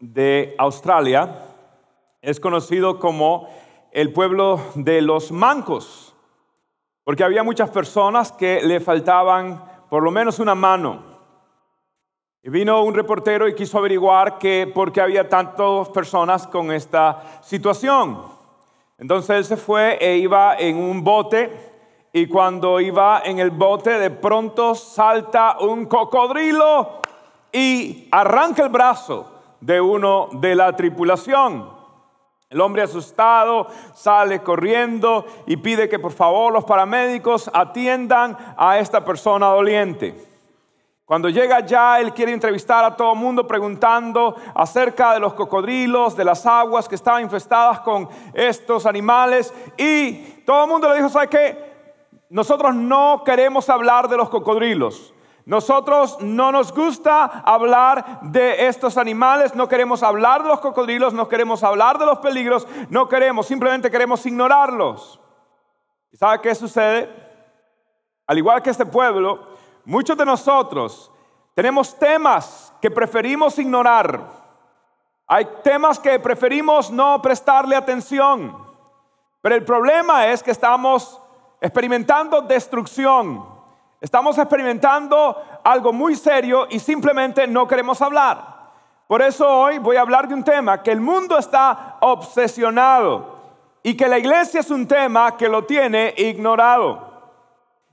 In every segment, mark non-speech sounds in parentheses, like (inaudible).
de Australia es conocido como el pueblo de los mancos, porque había muchas personas que le faltaban por lo menos una mano. Y vino un reportero y quiso averiguar que por qué había tantas personas con esta situación. Entonces él se fue e iba en un bote y cuando iba en el bote de pronto salta un cocodrilo y arranca el brazo de uno de la tripulación. El hombre asustado sale corriendo y pide que por favor los paramédicos atiendan a esta persona doliente. Cuando llega ya, él quiere entrevistar a todo el mundo preguntando acerca de los cocodrilos, de las aguas que estaban infestadas con estos animales. Y todo el mundo le dijo, ¿sabe qué? Nosotros no queremos hablar de los cocodrilos. Nosotros no nos gusta hablar de estos animales, no queremos hablar de los cocodrilos, no queremos hablar de los peligros, no queremos, simplemente queremos ignorarlos. ¿Y sabe qué sucede? Al igual que este pueblo, muchos de nosotros tenemos temas que preferimos ignorar. Hay temas que preferimos no prestarle atención. Pero el problema es que estamos experimentando destrucción Estamos experimentando algo muy serio y simplemente no queremos hablar. Por eso hoy voy a hablar de un tema que el mundo está obsesionado y que la iglesia es un tema que lo tiene ignorado.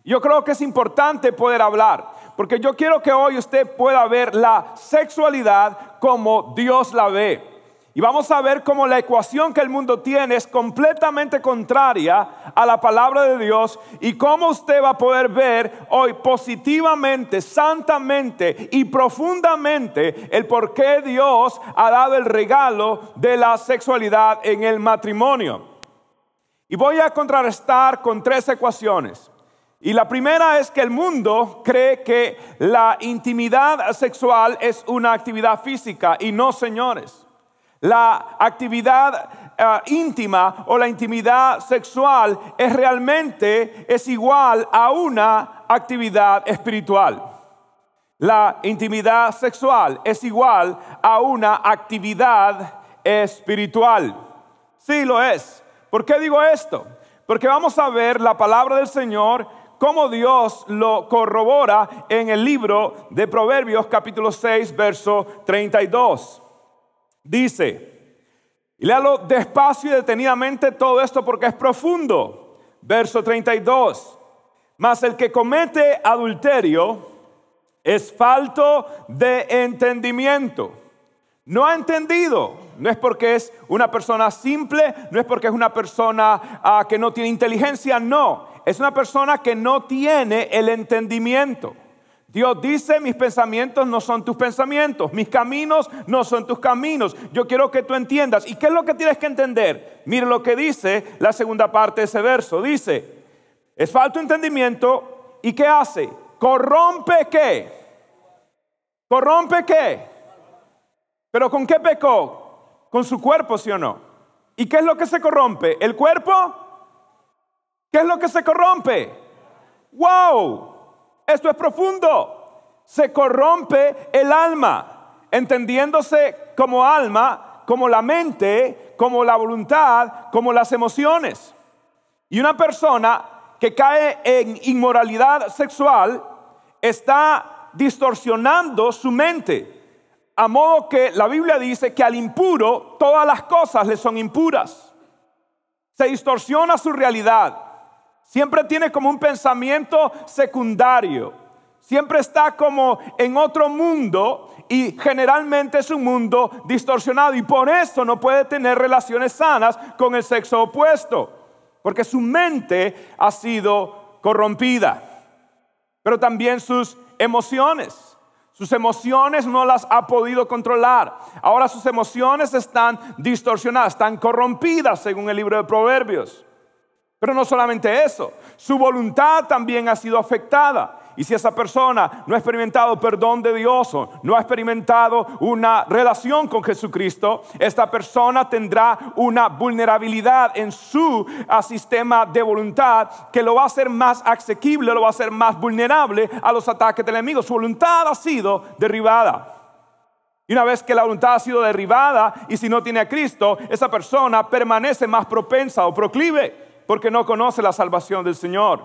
Yo creo que es importante poder hablar, porque yo quiero que hoy usted pueda ver la sexualidad como Dios la ve. Y vamos a ver cómo la ecuación que el mundo tiene es completamente contraria a la palabra de Dios y cómo usted va a poder ver hoy positivamente, santamente y profundamente el por qué Dios ha dado el regalo de la sexualidad en el matrimonio. Y voy a contrarrestar con tres ecuaciones. Y la primera es que el mundo cree que la intimidad sexual es una actividad física y no, señores. La actividad eh, íntima o la intimidad sexual es realmente es igual a una actividad espiritual. La intimidad sexual es igual a una actividad espiritual. Sí lo es. ¿Por qué digo esto? Porque vamos a ver la palabra del Señor cómo Dios lo corrobora en el libro de Proverbios capítulo 6 verso 32. Dice, y léalo despacio y detenidamente todo esto porque es profundo. Verso 32. Mas el que comete adulterio es falto de entendimiento. No ha entendido. No es porque es una persona simple, no es porque es una persona ah, que no tiene inteligencia, no. Es una persona que no tiene el entendimiento. Dios dice, mis pensamientos no son tus pensamientos, mis caminos no son tus caminos. Yo quiero que tú entiendas. ¿Y qué es lo que tienes que entender? Mire lo que dice la segunda parte de ese verso. Dice, es falto entendimiento y ¿qué hace? Corrompe qué? Corrompe qué? Pero ¿con qué pecó? Con su cuerpo, ¿sí o no? ¿Y qué es lo que se corrompe? ¿El cuerpo? ¿Qué es lo que se corrompe? ¡Wow! Esto es profundo. Se corrompe el alma, entendiéndose como alma, como la mente, como la voluntad, como las emociones. Y una persona que cae en inmoralidad sexual está distorsionando su mente. A modo que la Biblia dice que al impuro todas las cosas le son impuras. Se distorsiona su realidad. Siempre tiene como un pensamiento secundario. Siempre está como en otro mundo y generalmente es un mundo distorsionado y por eso no puede tener relaciones sanas con el sexo opuesto, porque su mente ha sido corrompida, pero también sus emociones. Sus emociones no las ha podido controlar. Ahora sus emociones están distorsionadas, están corrompidas según el libro de Proverbios. Pero no solamente eso, su voluntad también ha sido afectada. Y si esa persona no ha experimentado perdón de Dios o no ha experimentado una relación con Jesucristo, esta persona tendrá una vulnerabilidad en su ah, sistema de voluntad que lo va a hacer más asequible, lo va a hacer más vulnerable a los ataques del enemigo. Su voluntad ha sido derribada. Y una vez que la voluntad ha sido derribada y si no tiene a Cristo, esa persona permanece más propensa o proclive porque no conoce la salvación del Señor.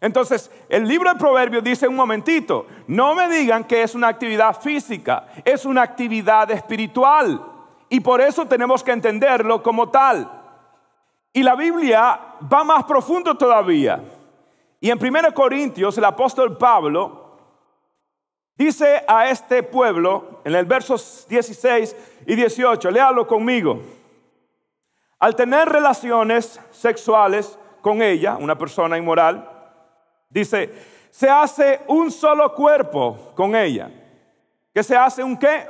Entonces, el libro de Proverbios dice un momentito, no me digan que es una actividad física, es una actividad espiritual. Y por eso tenemos que entenderlo como tal. Y la Biblia va más profundo todavía. Y en 1 Corintios, el apóstol Pablo dice a este pueblo, en el versos 16 y 18, léalo conmigo, al tener relaciones sexuales con ella, una persona inmoral, Dice, se hace un solo cuerpo con ella. ¿Que se hace un qué?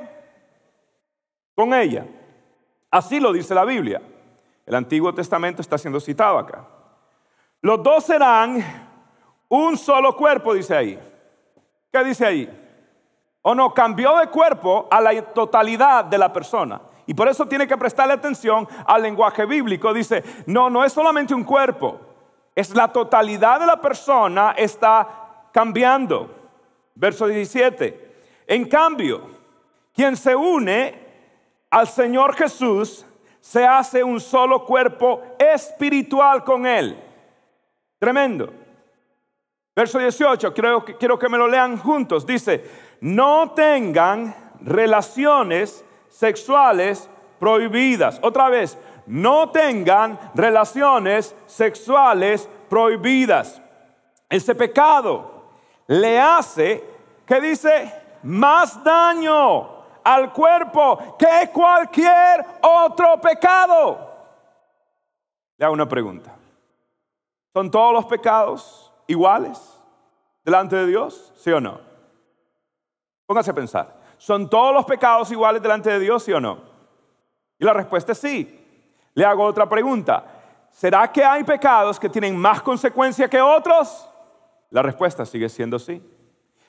Con ella. Así lo dice la Biblia. El Antiguo Testamento está siendo citado acá. Los dos serán un solo cuerpo, dice ahí. ¿Qué dice ahí? O no, cambió de cuerpo a la totalidad de la persona. Y por eso tiene que prestarle atención al lenguaje bíblico. Dice, no, no es solamente un cuerpo es la totalidad de la persona está cambiando. Verso 17. En cambio, quien se une al Señor Jesús se hace un solo cuerpo espiritual con Él. Tremendo. Verso 18, quiero, quiero que me lo lean juntos. Dice, no tengan relaciones sexuales prohibidas. Otra vez, no tengan relaciones sexuales prohibidas. Ese pecado le hace, ¿qué dice? Más daño al cuerpo que cualquier otro pecado. Le hago una pregunta. ¿Son todos los pecados iguales delante de Dios? ¿Sí o no? Póngase a pensar. ¿Son todos los pecados iguales delante de Dios? ¿Sí o no? Y la respuesta es sí. Le hago otra pregunta. ¿Será que hay pecados que tienen más consecuencia que otros? La respuesta sigue siendo sí.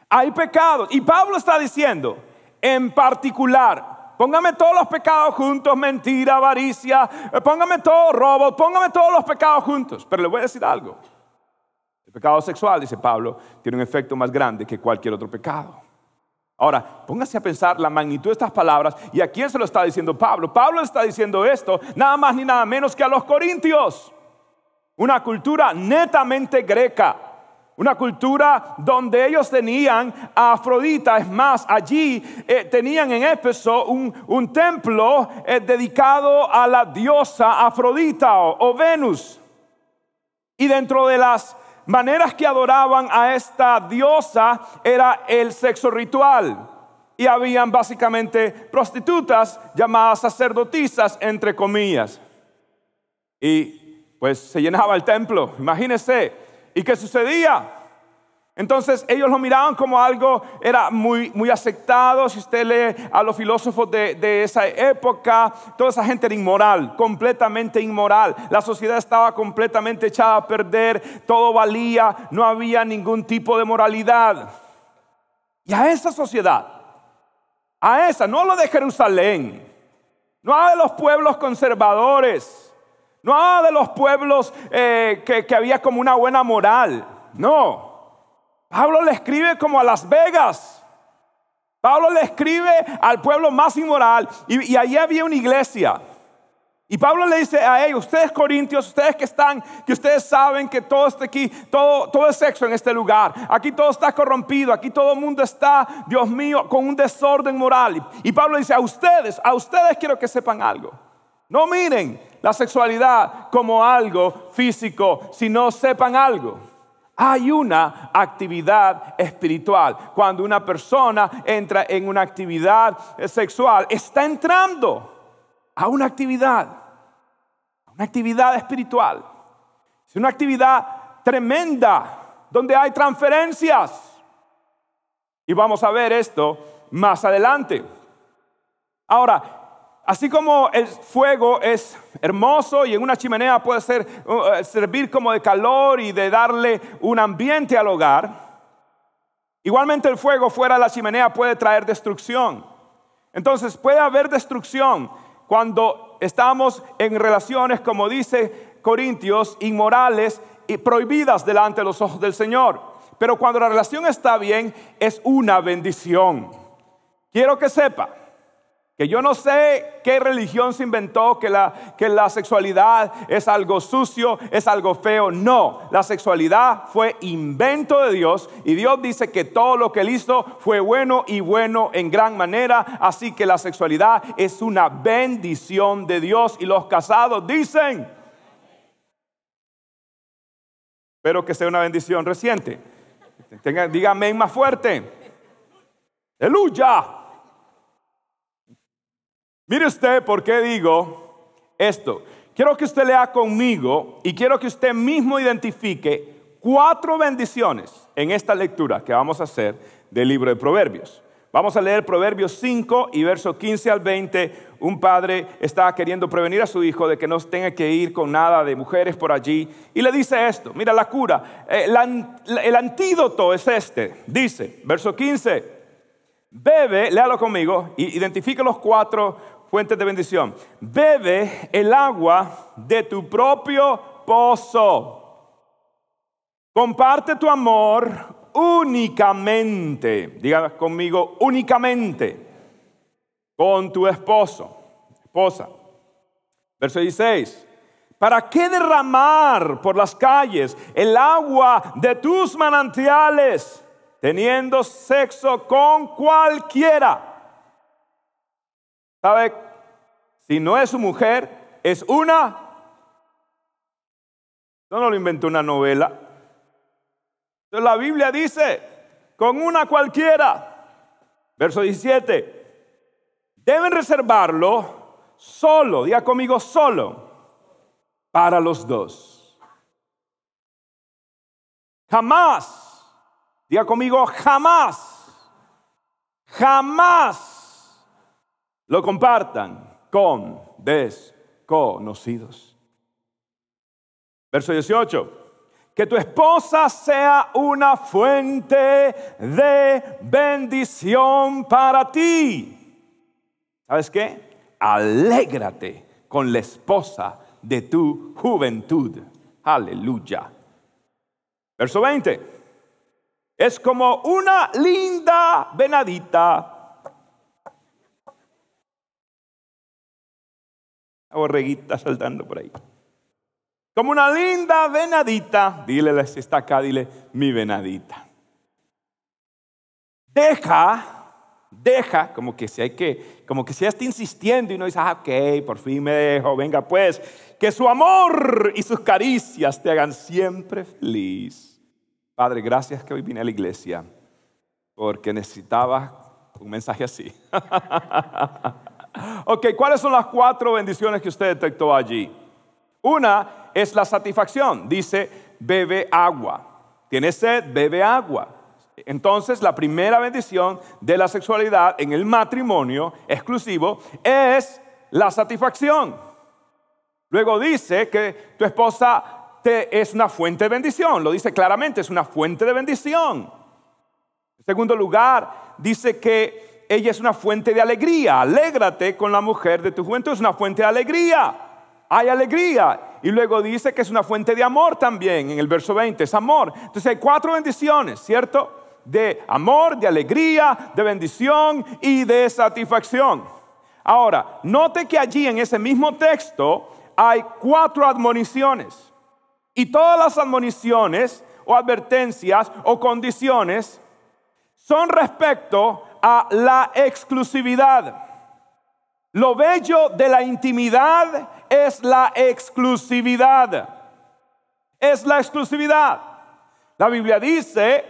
Hay pecados. Y Pablo está diciendo, en particular, póngame todos los pecados juntos, mentira, avaricia, eh, póngame todos robos, póngame todos los pecados juntos. Pero le voy a decir algo. El pecado sexual, dice Pablo, tiene un efecto más grande que cualquier otro pecado. Ahora, póngase a pensar la magnitud de estas palabras y a quién se lo está diciendo Pablo. Pablo está diciendo esto nada más ni nada menos que a los corintios. Una cultura netamente greca. Una cultura donde ellos tenían a Afrodita. Es más, allí eh, tenían en Éfeso un, templo eh, dedicado a la diosa Afrodita o Venus. Y dentro de las maneras que adoraban a esta diosa era el sexo ritual. Y habían básicamente prostitutas llamadas sacerdotisas, entre comillas. Y pues se llenaba el templo, imagínense. ¿Y qué sucedía? Entonces ellos lo miraban como algo, era muy, muy aceptado. Si usted lee a los filósofos de, de, esa época, toda esa gente era inmoral, completamente inmoral. La sociedad estaba completamente echada a perder, todo valía, no había ningún tipo de moralidad. Y a esa sociedad, a esa, no lo de Jerusalén, no a de los pueblos conservadores, no a de los pueblos eh, que, que había como una buena moral, no. Pablo le escribe como a Las Vegas. Pablo le escribe al pueblo más inmoral y, allí había una iglesia. Y Pablo le dice a ellos, ustedes corintios, ustedes que están, que ustedes saben que todo está aquí, todo, todo es sexo en este lugar. Aquí todo está corrompido, aquí todo el mundo está, Dios mío, con un desorden moral. Y Pablo dice a ustedes, a ustedes quiero que sepan algo. No miren la sexualidad como algo físico, sino sepan algo. Hay una actividad espiritual. Cuando una persona entra en una actividad sexual, está entrando a una actividad, una actividad espiritual. Es una actividad tremenda donde hay transferencias. Y vamos a ver esto más adelante. Ahora, así como el fuego es hermoso y en una chimenea puede ser, uh, servir como de calor y de darle un ambiente al hogar, igualmente el fuego fuera de la chimenea puede traer destrucción. Entonces puede haber destrucción cuando estamos en relaciones, como dice Corintios, inmorales y prohibidas delante de los ojos del Señor. Pero cuando la relación está bien, es una bendición. Quiero que sepa que yo no sé qué religión se inventó, que la, que la sexualidad es algo sucio, es algo feo. No, la sexualidad fue invento de Dios y Dios dice que todo lo que él hizo fue bueno y bueno en gran manera. Así que la sexualidad es una bendición de Dios y los casados dicen, espero que sea una bendición reciente. dígame más fuerte. Aleluya. Mire usted por qué digo esto. Quiero que usted lea conmigo y quiero que usted mismo identifique cuatro bendiciones en esta lectura que vamos a hacer del libro de Proverbios. Vamos a leer Proverbios 5 y verso 15 al 20. Un padre está queriendo prevenir a su hijo de que no tenga que ir con nada de mujeres por allí. Y le dice esto, mira la cura, eh, el antídoto es este. Dice, verso 15, bebe, léalo conmigo, y identifique los cuatro fuentes de bendición. Bebe el agua de tu propio pozo. Comparte tu amor únicamente, diga conmigo, únicamente con tu esposo, esposa. Verso 16. ¿Para qué derramar por las calles el agua de tus manantiales, teniendo sexo con cualquiera? ¿Sabe si no es su mujer, es una... no lo inventó una novela. Entonces la Biblia dice, con una cualquiera. Verso 17. Deben reservarlo solo, diga conmigo solo, para los dos. Jamás, diga conmigo jamás, jamás lo compartan con desconocidos. Verso 18. Que tu esposa sea una fuente de bendición para ti. ¿Sabes qué? Alégrate con la esposa de tu juventud. Aleluya. Verso 20. Es como una linda venadita borreguita saltando por ahí. Como una linda venadita, dile si está acá, dile mi venadita. Deja, deja, como que si hay que, como que si está insistiendo y no dice, ah, ok, por fin me dejo, venga pues, que su amor y sus caricias te hagan siempre feliz. Padre, gracias que hoy vine a la iglesia, porque necesitaba un mensaje así. (laughs) Ok, ¿cuáles son las cuatro bendiciones que usted detectó allí? Una es la satisfacción. Dice, bebe agua. Tiene sed, bebe agua. Entonces, la primera bendición de la sexualidad en el matrimonio exclusivo es la satisfacción. Luego dice que tu esposa te es una fuente de bendición. Lo dice claramente, es una fuente de bendición. En segundo lugar, dice que ella es una fuente de alegría. Alégrate con la mujer de tu juventud, es una fuente de alegría. Hay alegría. Y luego dice que es una fuente de amor también, en el verso 20, es amor. Entonces hay cuatro bendiciones, ¿cierto? De amor, de alegría, de bendición y de satisfacción. Ahora, note que allí en ese mismo texto hay cuatro admoniciones. Y todas las admoniciones o advertencias o condiciones son respecto a la exclusividad. Lo bello de la intimidad es la exclusividad. Es la exclusividad. La Biblia dice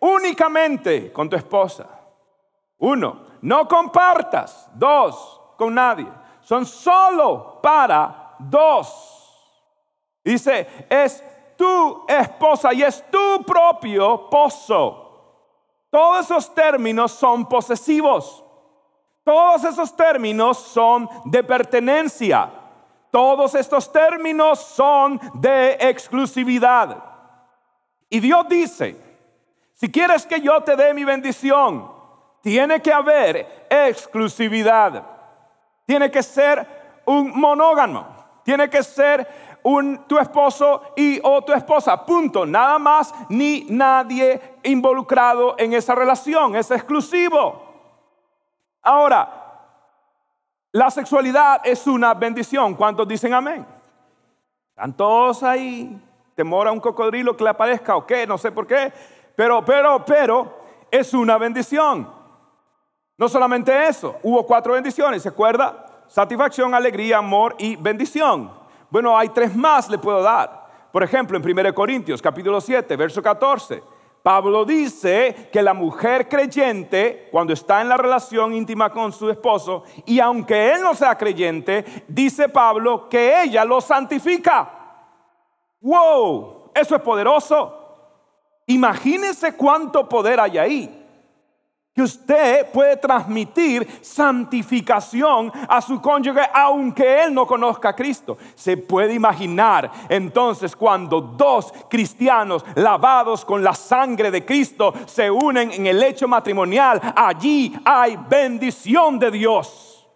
únicamente con tu esposa. Uno, no compartas. Dos, con nadie. Son solo para dos. Dice, es tu esposa y es tu propio pozo. Todos esos términos son posesivos. Todos esos términos son de pertenencia. Todos estos términos son de exclusividad. Y Dios dice, si quieres que yo te dé mi bendición, tiene que haber exclusividad. Tiene que ser un monógamo. Tiene que ser un, tu esposo y o tu esposa. Punto. Nada más ni nadie involucrado en esa relación. Es exclusivo. Ahora, la sexualidad es una bendición. ¿Cuántos dicen amén? Están todos ahí. Temor a un cocodrilo que le aparezca o qué, no sé por qué. Pero, pero, pero, es una bendición. No solamente eso, hubo cuatro bendiciones, ¿se acuerda? Satisfacción, alegría, amor y bendición. Bueno, hay tres más le puedo dar. Por ejemplo, en 1 Corintios capítulo 7, verso 14. Pablo dice que la mujer creyente, cuando está en la relación íntima con su esposo, y aunque él no sea creyente, dice Pablo que ella lo santifica. ¡Wow! Eso es poderoso. Imagínense cuánto poder hay ahí que usted puede transmitir santificación a su cónyuge aunque él no conozca a Cristo. Se puede imaginar entonces cuando dos cristianos lavados con la sangre de Cristo se unen en el hecho matrimonial, allí hay bendición de Dios.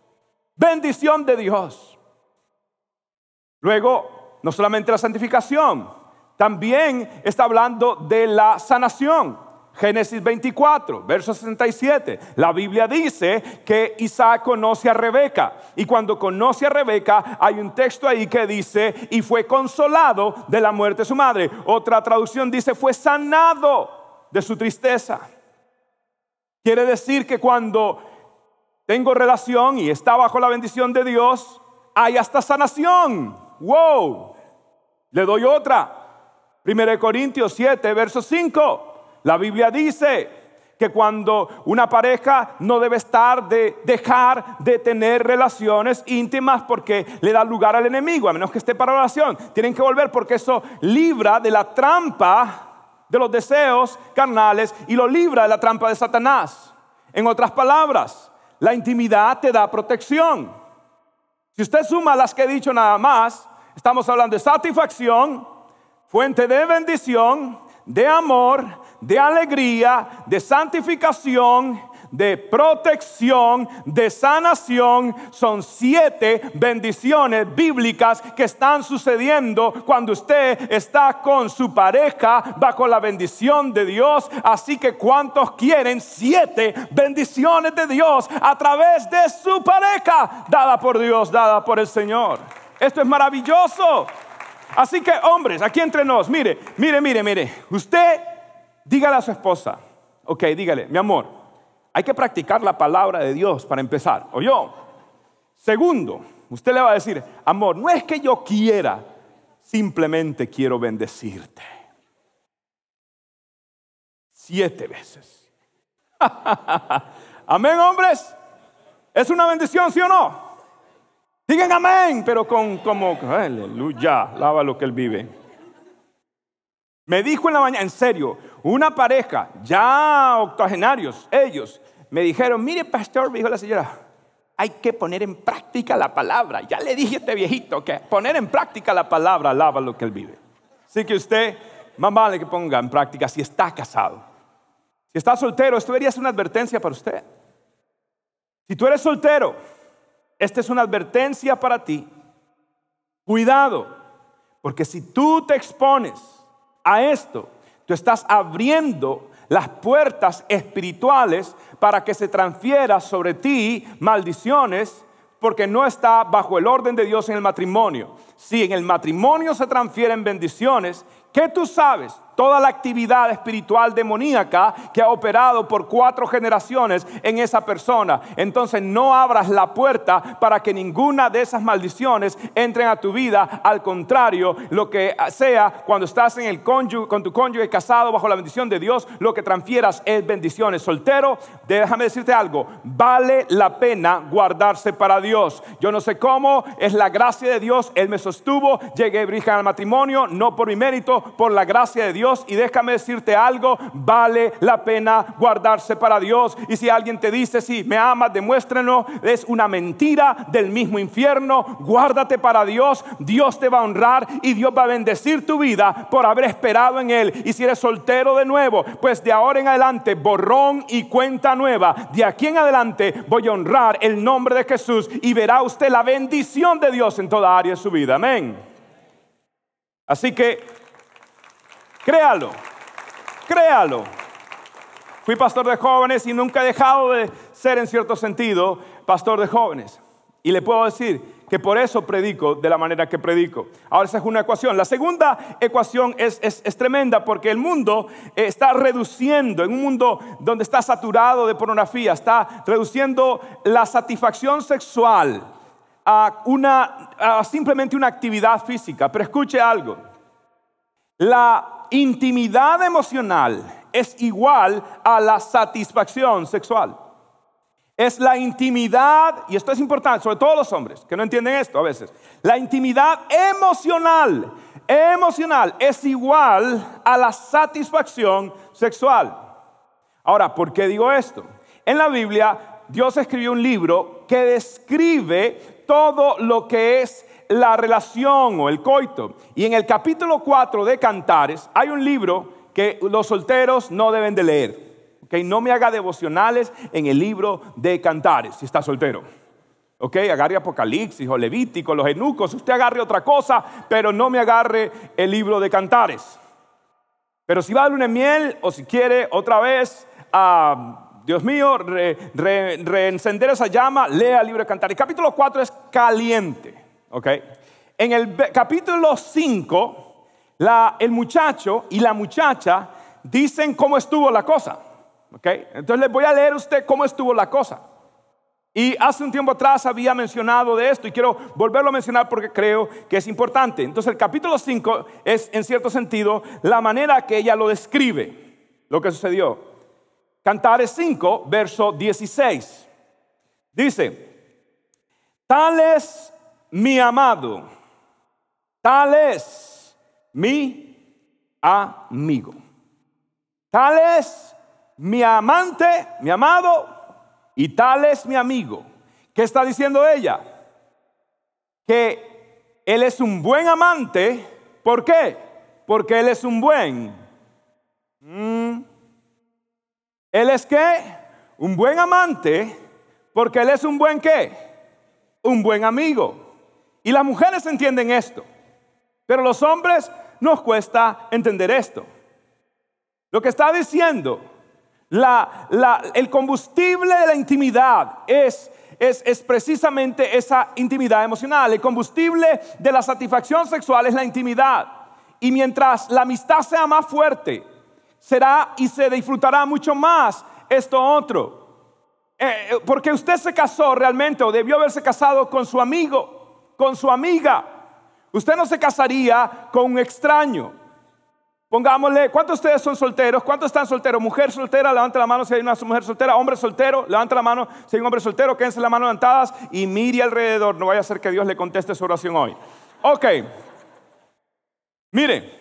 Bendición de Dios. Luego, no solamente la santificación, también está hablando de la sanación. Génesis 24, verso 67. La Biblia dice que Isaac conoce a Rebeca. Y cuando conoce a Rebeca, hay un texto ahí que dice, y fue consolado de la muerte de su madre. Otra traducción dice, fue sanado de su tristeza. Quiere decir que cuando tengo relación y está bajo la bendición de Dios, hay hasta sanación. ¡Wow! Le doy otra. 1 Corintios 7, verso 5. La Biblia dice que cuando una pareja no debe estar de dejar de tener relaciones íntimas porque le da lugar al enemigo, a menos que esté para oración. Tienen que volver porque eso libra de la trampa de los deseos carnales y lo libra de la trampa de Satanás. En otras palabras, la intimidad te da protección. Si usted suma las que he dicho nada más, estamos hablando de satisfacción, fuente de bendición, de amor, de alegría, de santificación, de protección, de sanación. Son siete bendiciones bíblicas que están sucediendo cuando usted está con su pareja bajo la bendición de Dios. Así que ¿cuántos quieren siete bendiciones de Dios a través de su pareja dada por Dios, dada por el Señor? Esto es maravilloso. Así que hombres, aquí entre nos, mire, mire, mire, mire, usted Dígale a su esposa, ok, dígale, mi amor, hay que practicar la palabra de Dios para empezar, o yo. Segundo, usted le va a decir, amor, no es que yo quiera, simplemente quiero bendecirte. Siete veces. (laughs) amén, hombres. ¿Es una bendición, sí o no? Digan amén, pero con como, aleluya, lava lo que él vive. Me dijo en la mañana, en serio, una pareja, ya octogenarios, ellos, me dijeron, mire pastor, me dijo la señora, hay que poner en práctica la palabra. Ya le dije a este viejito que poner en práctica la palabra lava lo que él vive. Así que usted, más vale que ponga en práctica si está casado. Si está soltero, esto debería ser una advertencia para usted. Si tú eres soltero, esta es una advertencia para ti. Cuidado, porque si tú te expones a esto, tú estás abriendo las puertas espirituales para que se transfiera sobre ti maldiciones porque no está bajo el orden de Dios en el matrimonio. Si en el matrimonio se transfieren bendiciones, ¿qué tú sabes? Toda la actividad espiritual demoníaca que ha operado por cuatro generaciones en esa persona. Entonces no abras la puerta para que ninguna de esas maldiciones entren a tu vida. Al contrario, lo que sea cuando estás en el cónyuge, con tu cónyuge casado bajo la bendición de Dios, lo que transfieras es bendiciones. Soltero, déjame decirte algo, vale la pena guardarse para Dios. Yo no sé cómo, es la gracia de Dios, Él me sostuvo, llegué virgen al matrimonio, no por mi mérito, por la gracia de Dios Y déjame decirte algo, vale la pena guardarse para Dios. Y si alguien te dice, si me amas, demuéstrenlo, es una mentira del mismo infierno, guárdate para Dios, Dios te va a honrar y Dios va a bendecir tu vida por haber esperado en Él. Y si eres soltero de nuevo, pues de ahora en adelante, borrón y cuenta nueva, de aquí en adelante voy a honrar el nombre de Jesús y verá usted la bendición de Dios en toda área de su vida. Amén. Así que créalo, créalo. Fui pastor de jóvenes y nunca he dejado de ser en cierto sentido pastor de jóvenes. Y le puedo decir que por eso predico de la manera que predico. Ahora esa es una ecuación. La segunda ecuación es, es, tremenda porque el mundo eh, está reduciendo, en un mundo donde está saturado de pornografía, está reduciendo la satisfacción sexual a, una, a simplemente una actividad física. Pero escuche algo, la intimidad emocional es igual a la satisfacción sexual. Es la intimidad, y esto es importante, sobre todo los hombres, que no entienden esto a veces. La intimidad emocional, emocional, es igual a la satisfacción sexual. Ahora, ¿por qué digo esto? En la Biblia, Dios escribió un libro que describe todo lo que es la relación o el coito. Y en el capítulo 4 de Cantares hay un libro que los solteros no deben de leer. Okay, no me haga devocionales en el libro de Cantares si está soltero. Ok, agarre Apocalipsis o Levítico, los enucos, usted agarre otra cosa, pero no me agarre el libro de Cantares. Pero si va a luna de miel o si quiere otra vez a Dios mío, reencender esa llama, lea el libro de Cantar. El capítulo 4 es caliente, ¿ok? En el capítulo 5, el muchacho y la muchacha dicen cómo estuvo la cosa, ¿ok? Entonces les voy a leer a usted cómo estuvo la cosa. Y hace un tiempo atrás había mencionado de esto y quiero volverlo a mencionar porque creo que es importante. Entonces el capítulo 5 es en cierto sentido la manera que ella lo describe, lo que sucedió. Cantares 5, verso 16. Dice, tal es mi amado, tal es mi amigo, tal es mi amante, mi amado, y tal es mi amigo. ¿Qué está diciendo ella? Que él es un buen amante. ¿Por qué? Porque él es un buen. Mm, él es qué? Un buen amante, porque él es un buen qué? Un buen amigo. Y las mujeres entienden esto, pero los hombres nos cuesta entender esto. Lo que está diciendo, el combustible de la intimidad es, es, es precisamente esa intimidad emocional. El combustible de la satisfacción sexual es la intimidad. Y mientras la amistad sea más fuerte, será y se disfrutará mucho más esto otro. Eh, eh, porque usted se casó realmente o debió haberse casado con su amigo, con su amiga. Usted no se casaría con un extraño. Pongámosle, ¿cuántos de ustedes son solteros? ¿Cuántos están solteros? Mujer soltera, levante la mano si hay una mujer soltera. Hombre soltero, levante la mano si hay un hombre soltero. Quédense la mano levantadas y mire alrededor. No vaya a ser que Dios le conteste su oración hoy. Ok. Mire,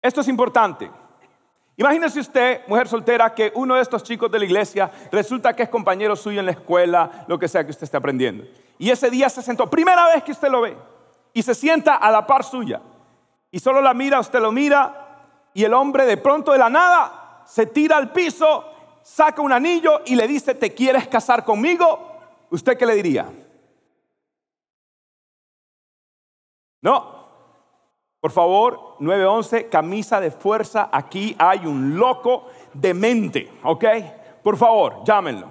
esto es importante. Imagínese usted, mujer soltera, que uno de estos chicos de la iglesia resulta que es compañero suyo en la escuela, lo que sea que usted esté aprendiendo. Y ese día se sentó, primera vez que usted lo ve, y se sienta a la par suya. Y solo la mira, usted lo mira, y el hombre de pronto de la nada se tira al piso, saca un anillo y le dice, ¿te quieres casar conmigo? ¿Usted qué le diría? No, por favor, 911, camisa de fuerza. Aquí hay un loco de mente, ¿ok? Por favor, llámenlo.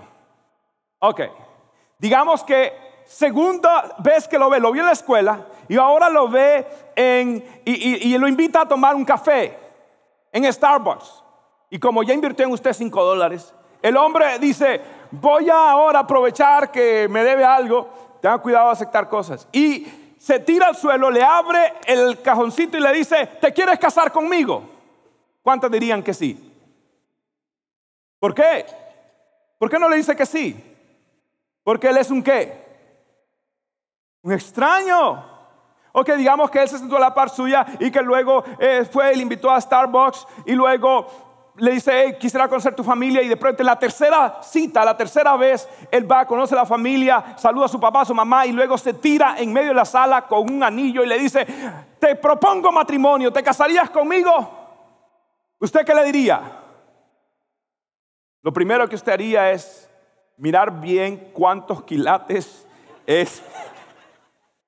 Ok. Digamos que segunda vez que lo ve, lo vio en la escuela y ahora lo ve en, y, lo invita a tomar un café en Starbucks. Y como ya invirtió en usted 5 dólares, el hombre dice, voy a ahora aprovechar que me debe algo, tenga cuidado de aceptar cosas. Y se tira al suelo, le abre el cajoncito y le dice, ¿te quieres casar conmigo? ¿Cuántos dirían que sí? ¿Por qué? ¿Por qué no le dice que sí? Porque él es un qué? Un extraño. O que digamos que él se sentó a la par suya y que luego eh, fue le invitó a Starbucks y luego le dice, hey, quisiera conocer tu familia y de pronto en la tercera cita, la tercera vez, él va, conoce a la familia, saluda a su papá, a su mamá y luego se tira en medio de la sala con un anillo y le dice, te propongo matrimonio, ¿te casarías conmigo? ¿Usted qué le diría? Lo primero que usted haría es mirar bien cuántos quilates es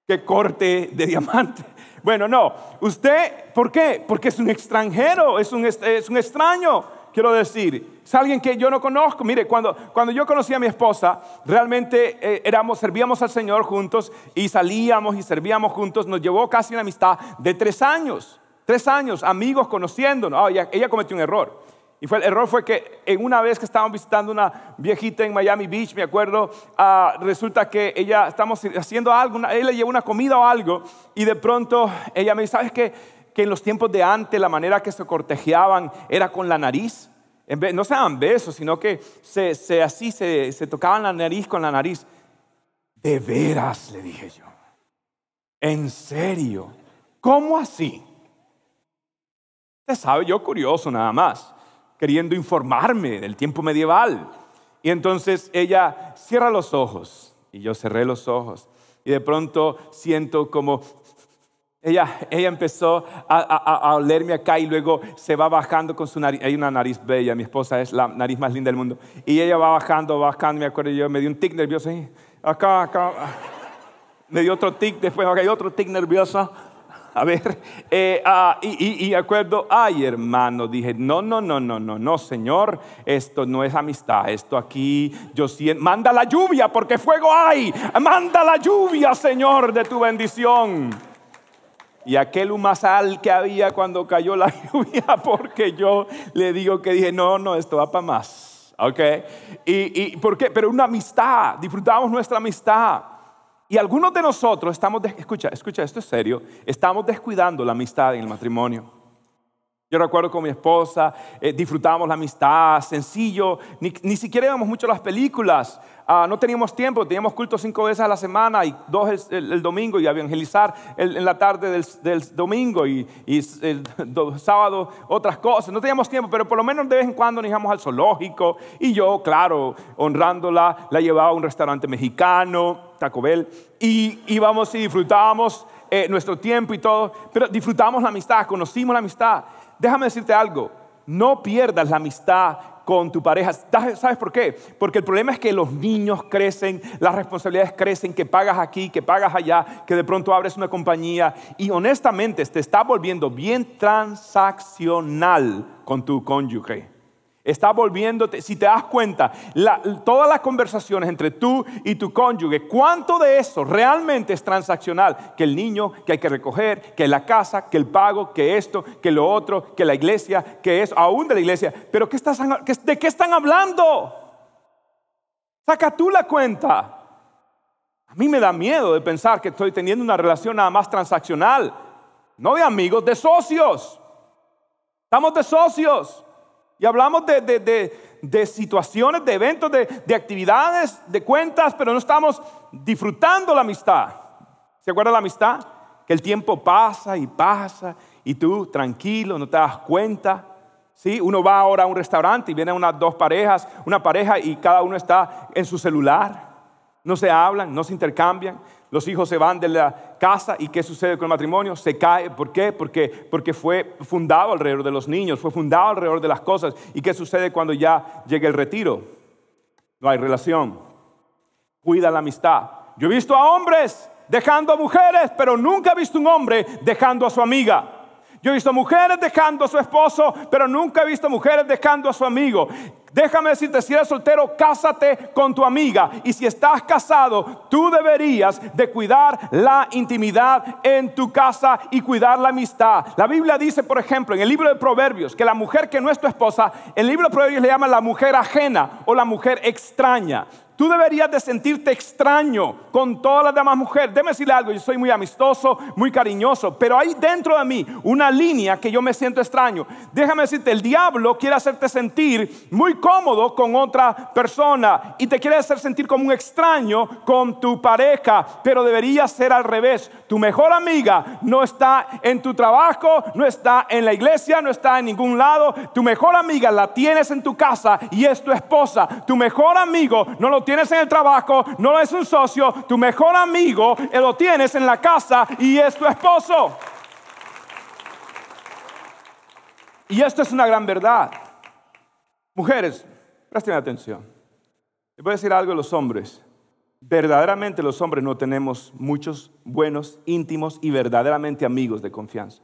que corte de (laughs) diamante. Bueno, no. Usted, ¿por qué? Porque es un extranjero, es un, es un extraño, quiero decir. Es alguien que yo no conozco. Mire, cuando, cuando yo conocí a mi esposa, realmente eh, éramos, servíamos al Señor juntos y salíamos y servíamos juntos. Nos llevó casi una amistad de tres años. Tres años, amigos, conociéndonos. Oh, ella cometió un error. Y fue, el error fue que en una vez que estábamos visitando una viejita en Miami Beach, me acuerdo, ah, resulta que ella, estamos haciendo algo, ella le llevó una comida o algo, y de pronto ella me dice, ¿sabes qué? Que en los tiempos de antes la manera que se cortejeaban era con la nariz. En vez, no se daban besos, sino que se, se así se, se tocaban la nariz con la nariz. De veras, le dije yo. ¿En serio? ¿Cómo así? Usted sabe, yo curioso nada más queriendo informarme del tiempo medieval. Y entonces ella cierra los ojos y yo cerré los ojos y de pronto siento como ella, ella empezó a, a, olerme acá y luego se va bajando con su nariz. Hay una nariz bella, mi esposa es la nariz más linda del mundo. Y ella va bajando, bajando, me acuerdo yo, me dio un tic nervioso. Acá, acá. Me dio otro tic, después hay otro tic nervioso. A ver, eh, ah, y, acuerdo, ay hermano, dije, no, no, no, no, no, no, Señor, esto no es amistad, esto aquí, yo siento, manda la lluvia porque fuego hay, manda la lluvia, Señor, de tu bendición. Y aquel humasal que había cuando cayó la (laughs) lluvia, porque yo le digo que dije, no, no, esto va para más. ¿Ok? ¿Y, y por qué? Pero una amistad, disfrutamos nuestra amistad. Y algunos de nosotros estamos, escucha, escucha, esto es serio, estamos descuidando la amistad en el matrimonio. Yo recuerdo con mi esposa, eh, disfrutábamos la amistad, sencillo, ni, ni siquiera íbamos mucho a las películas. Ah, no teníamos tiempo, teníamos culto cinco veces a la semana y dos el, domingo y evangelizar en la tarde del, domingo y, el (laughs) sábado otras cosas. No teníamos tiempo, pero por lo menos de vez en cuando nos íbamos al zoológico y yo, claro, honrándola, la llevaba a un restaurante mexicano, Taco Bell, y íbamos y disfrutábamos eh, nuestro tiempo y todo, pero disfrutábamos la amistad, conocimos la amistad. Déjame decirte algo, no pierdas la amistad con tu pareja. ¿Sabes por qué? Porque el problema es que los niños crecen, las responsabilidades crecen, que pagas aquí, que pagas allá, que de pronto abres una compañía y honestamente te está volviendo bien transaccional con tu cónyuge. Está volviéndote, si te das cuenta, todas las conversaciones entre tú y tu cónyuge, ¿cuánto de eso realmente es transaccional? Que el niño, que hay que recoger, que la casa, que el pago, que esto, que lo otro, que la iglesia, que eso, aún de la iglesia. Pero ¿qué estás, ¿de qué están hablando? Saca tú la cuenta. A mí me da miedo de pensar que estoy teniendo una relación nada más transaccional, no de amigos, de socios. Estamos de socios. Y hablamos de, situaciones, de eventos, de, actividades, de cuentas, pero no estamos disfrutando la amistad. ¿Se acuerda la amistad? Que el tiempo pasa y pasa y tú tranquilo, no te das cuenta. ¿Sí? Uno va ahora a un restaurante y vienen unas dos parejas, una pareja y cada uno está en su celular. No se hablan, no se intercambian. Los hijos se van de la casa y ¿qué sucede con el matrimonio? Se cae. ¿Por qué? Porque, porque fue fundado alrededor de los niños, fue fundado alrededor de las cosas. ¿Y qué sucede cuando ya llega el retiro? No hay relación. Cuida la amistad. Yo he visto a hombres dejando a mujeres, pero nunca he visto un hombre dejando a su amiga. Yo he visto mujeres dejando a su esposo, pero nunca he visto mujeres dejando a su amigo. Déjame decirte, si eres soltero, cásate con tu amiga. Y si estás casado, tú deberías de cuidar la intimidad en tu casa y cuidar la amistad. La Biblia dice, por ejemplo, en el libro de Proverbios, que la mujer que no es tu esposa, el libro de Proverbios le llama la mujer ajena o la mujer extraña. Tú deberías de sentirte extraño con todas las demás mujeres. Déjame decirle algo, yo soy muy amistoso, muy cariñoso, pero hay dentro de mí una línea que yo me siento extraño. Déjame decirte, el diablo quiere hacerte sentir muy cómodo con otra persona y te quiere hacer sentir como un extraño con tu pareja, pero debería ser al revés. Tu mejor amiga no está en tu trabajo, no está en la iglesia, no está en ningún lado. Tu mejor amiga la tienes en tu casa y es tu esposa. Tu mejor amigo no lo tienes en el trabajo, no es un socio, tu mejor amigo eh, lo tienes en la casa y es tu esposo. Y esto es una gran verdad. Mujeres, presten atención. Les voy a decir algo a los hombres. Verdaderamente los hombres no tenemos muchos buenos, íntimos y verdaderamente amigos de confianza.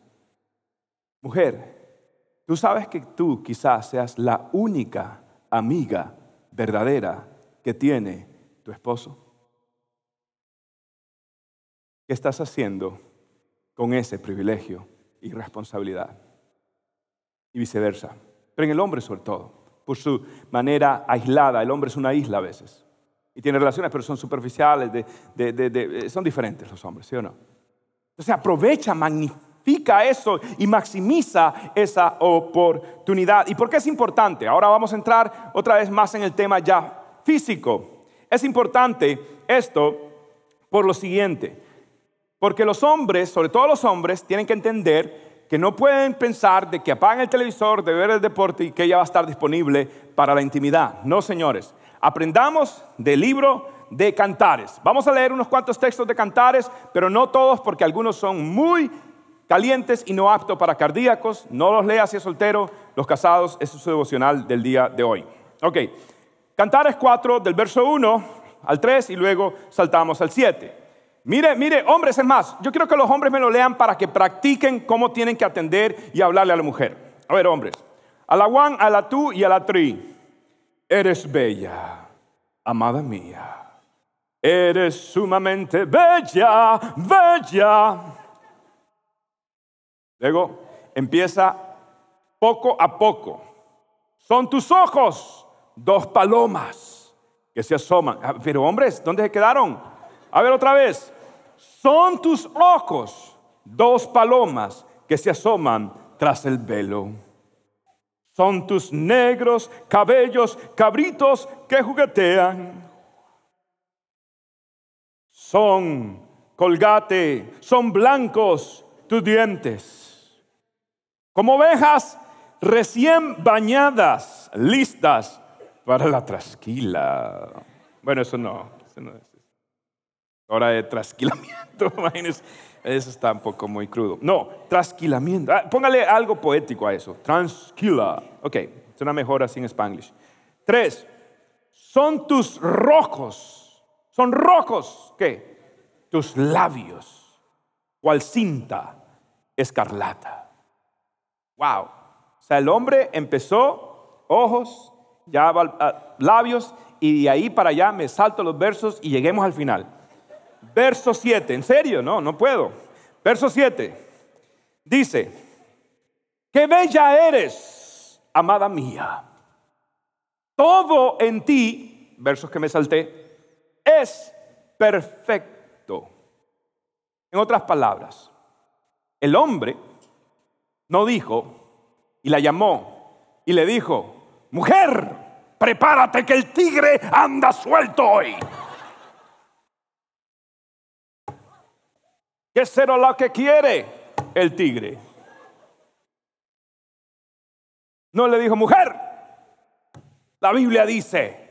Mujer, tú sabes que tú quizás seas la única amiga verdadera que tiene tu esposo? ¿Qué estás haciendo con ese privilegio y responsabilidad? Y viceversa. Pero en el hombre sobre todo, por su manera aislada, el hombre es una isla a veces. Y tiene relaciones, pero son superficiales, son diferentes los hombres, ¿sí o no? Entonces aprovecha, magnifica eso y maximiza esa oportunidad. ¿Y por qué es importante? Ahora vamos a entrar otra vez más en el tema ya físico. Es importante esto por lo siguiente, porque los hombres, sobre todo los hombres, tienen que entender que no pueden pensar de que apagan el televisor, de ver el deporte y que ella va a estar disponible para la intimidad. No, señores. Aprendamos del libro de Cantares. Vamos a leer unos cuantos textos de Cantares, pero no todos porque algunos son muy calientes y no aptos para cardíacos. No los lea si es soltero. Los casados, es su devocional del día de hoy. Ok. Cantares 4, del verso 1 al 3 y luego saltamos al 7. Mire, mire, hombres, es más, yo quiero que los hombres me lo lean para que practiquen cómo tienen que atender y hablarle a la mujer. A ver, hombres, a la one, a la tú y a la tri. Eres bella, amada mía. Eres sumamente bella, bella. Luego empieza poco a poco. Son tus ojos dos palomas que se asoman. Ah, pero hombres, ¿dónde se quedaron? A ver otra vez. Son tus ojos dos palomas que se asoman tras el velo. Son tus negros cabellos cabritos que juguetean. Son, colgate, son blancos tus dientes. Como ovejas recién bañadas, listas para la trasquila. Bueno, eso no, eso no. Hora de trasquilamiento, (laughs) imagínense. Eso está un poco muy crudo. No, trasquilamiento. Ah, póngale algo poético a eso. Transquila. Ok, es una mejor así en Spanglish. Tres, son tus rojos. Son rojos, ¿qué? Tus labios. Cual cinta escarlata. Wow. O sea, el hombre empezó ojos, ya labios y de ahí para allá me salto los versos y lleguemos al final. Verso 7, en serio, no, no puedo. Verso 7 dice, qué bella eres, amada mía. Todo en ti, versos que me salté, es perfecto. En otras palabras, el hombre no dijo y la llamó y le dijo, mujer, prepárate que el tigre anda suelto hoy. ¿Qué será lo que quiere el tigre? No le dijo, mujer, la Biblia dice,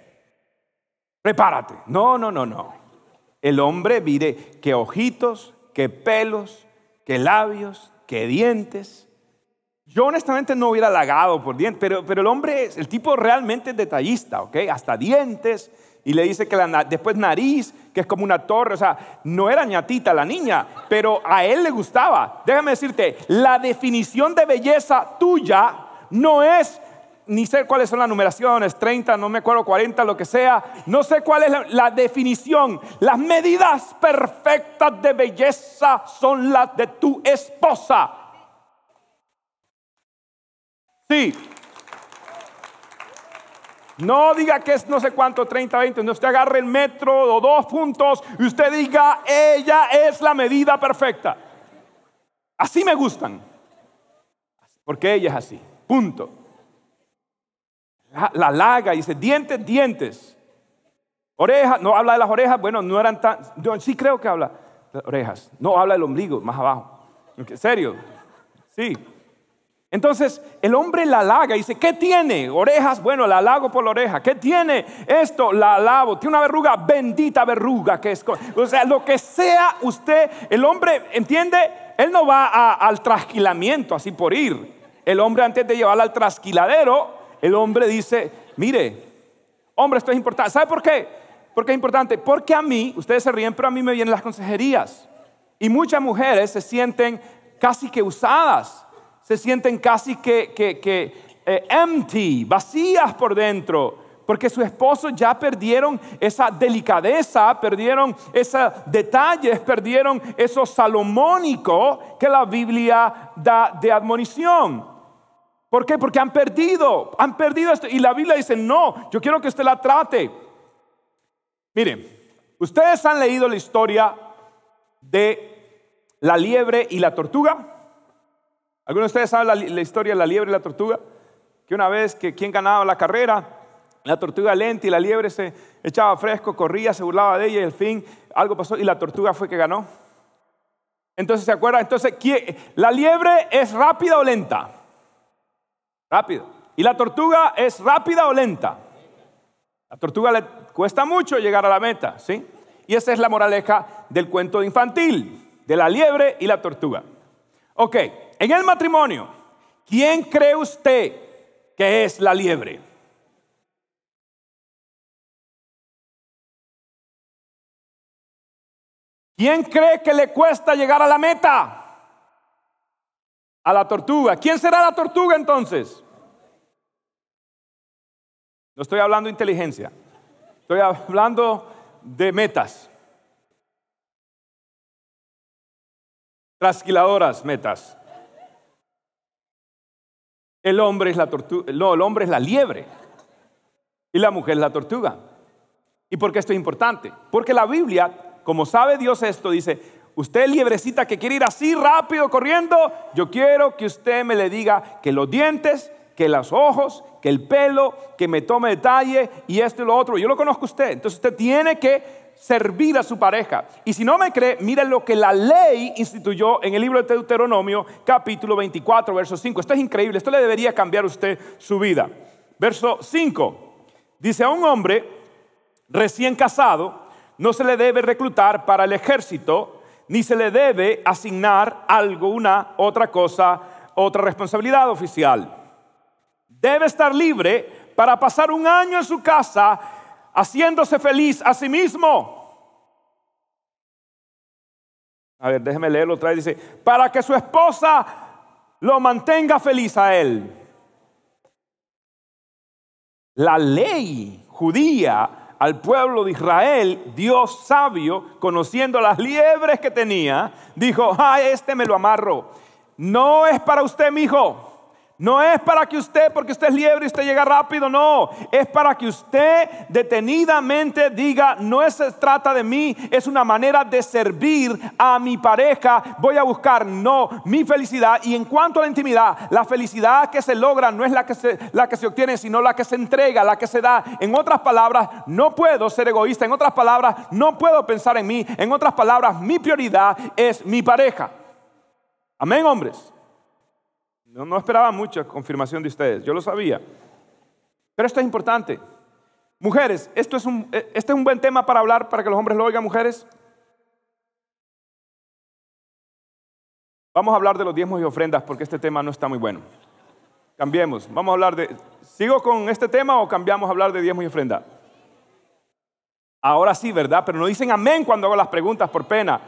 prepárate. No, no, no, no. El hombre mire qué ojitos, qué pelos, qué labios, qué dientes, yo honestamente no hubiera halagado por dientes, pero, pero el hombre, el tipo realmente es detallista, ¿ok? Hasta dientes, y le dice que después nariz, que es como una torre, o sea, no era ñatita la niña, pero a él le gustaba. Déjame decirte, la definición de belleza tuya no es, ni sé cuáles son las numeraciones, 30, no me acuerdo, 40, lo que sea, no sé cuál es la definición. Las medidas perfectas de belleza son las de tu esposa. Sí. No diga que es no sé cuánto, 30, 20. No usted agarre el metro o dos puntos y usted diga, ella es la medida perfecta. Así me gustan. Porque ella es así. Punto. La, la laga, dice, dientes, dientes. Orejas, no habla de las orejas, bueno, no eran tan, sí creo que habla de orejas, no habla del ombligo, más abajo. ¿En serio? Sí. Entonces el hombre la halaga y dice, ¿qué tiene? Orejas, bueno, la halago por la oreja. ¿Qué tiene? Esto, la alabo. Tiene una verruga, bendita verruga que es. O sea, lo que sea usted, el hombre, ¿entiende? Él no va al trasquilamiento así por ir. El hombre antes de llevarla al trasquiladero, el hombre dice, mire, hombre, esto es importante. ¿Sabe por qué? Porque es importante. Porque a mí, ustedes se ríen, pero a mí me vienen las consejerías. Y muchas mujeres se sienten casi que usadas se sienten casi que, eh, empty, vacías por dentro, porque su esposo ya perdieron esa delicadeza, perdieron esos detalles, perdieron eso salomónico que la Biblia da de admonición. ¿Por qué? Porque han perdido, han perdido esto. Y la Biblia dice, no, yo quiero que usted la trate. Miren, ustedes han leído la historia de la liebre y la tortuga. ¿Algunos de ustedes saben la, historia de la liebre y la tortuga? Que una vez que quien ganaba la carrera, la tortuga lenta y la liebre se echaba fresco, corría, se burlaba de ella y al fin algo pasó y la tortuga fue que ganó. Entonces, ¿se acuerdan? Entonces, ¿la liebre es rápida o lenta? Rápido. ¿Y la tortuga es rápida o lenta? La tortuga le cuesta mucho llegar a la meta, ¿sí? Y esa es la moraleja del cuento infantil, de la liebre y la tortuga. Ok, en el matrimonio, ¿quién cree usted que es la liebre? ¿Quién cree que le cuesta llegar a la meta? A la tortuga. ¿Quién será la tortuga entonces? No estoy hablando de inteligencia, estoy hablando de metas. Trasquiladoras metas. El hombre es la tortuga, no, el hombre es la liebre y la mujer es la tortuga. ¿Y por qué esto es importante? Porque la Biblia, como sabe Dios esto, dice, usted liebrecita que quiere ir así rápido corriendo, yo quiero que usted me le diga que los dientes, que los ojos, que el pelo, que me tome detalle y esto y lo otro. Yo lo conozco a usted, entonces usted tiene que servir a su pareja. Y si no me cree, mire lo que la ley instituyó en el libro de Deuteronomio, capítulo 24, verso 5. Esto es increíble, esto le debería cambiar a usted su vida. Verso 5. Dice a un hombre recién casado, no se le debe reclutar para el ejército, ni se le debe asignar alguna otra cosa, otra responsabilidad oficial. Debe estar libre para pasar un año en su casa haciéndose feliz a sí mismo. A ver, déjeme leerlo otra vez. Dice, para que su esposa lo mantenga feliz a él. La ley judía al pueblo de Israel, Dios sabio, conociendo las liebres que tenía, dijo, ah, este me lo amarro. No es para usted, mi hijo. No es para que usted, porque usted es liebre y usted llega rápido, no. Es para que usted detenidamente diga, no se trata de mí, es una manera de servir a mi pareja. Voy a buscar, no, mi felicidad. Y en cuanto a la intimidad, la felicidad que se logra no es la que se, la que se obtiene, sino la que se entrega, la que se da. En otras palabras, no puedo ser egoísta. En otras palabras, no puedo pensar en mí. En otras palabras, mi prioridad es mi pareja. Amén, hombres. No, esperaba mucha confirmación de ustedes, yo lo sabía. Pero esto es importante. Mujeres, esto es un, eh, este es un buen tema para hablar, para que los hombres lo oigan, mujeres. Vamos a hablar de los diezmos y ofrendas porque este tema no está muy bueno. Cambiemos. Vamos a hablar de... ¿Sigo con este tema o cambiamos a hablar de diezmos y ofrenda? Ahora sí, ¿verdad? Pero no dicen amén cuando hago las preguntas por pena.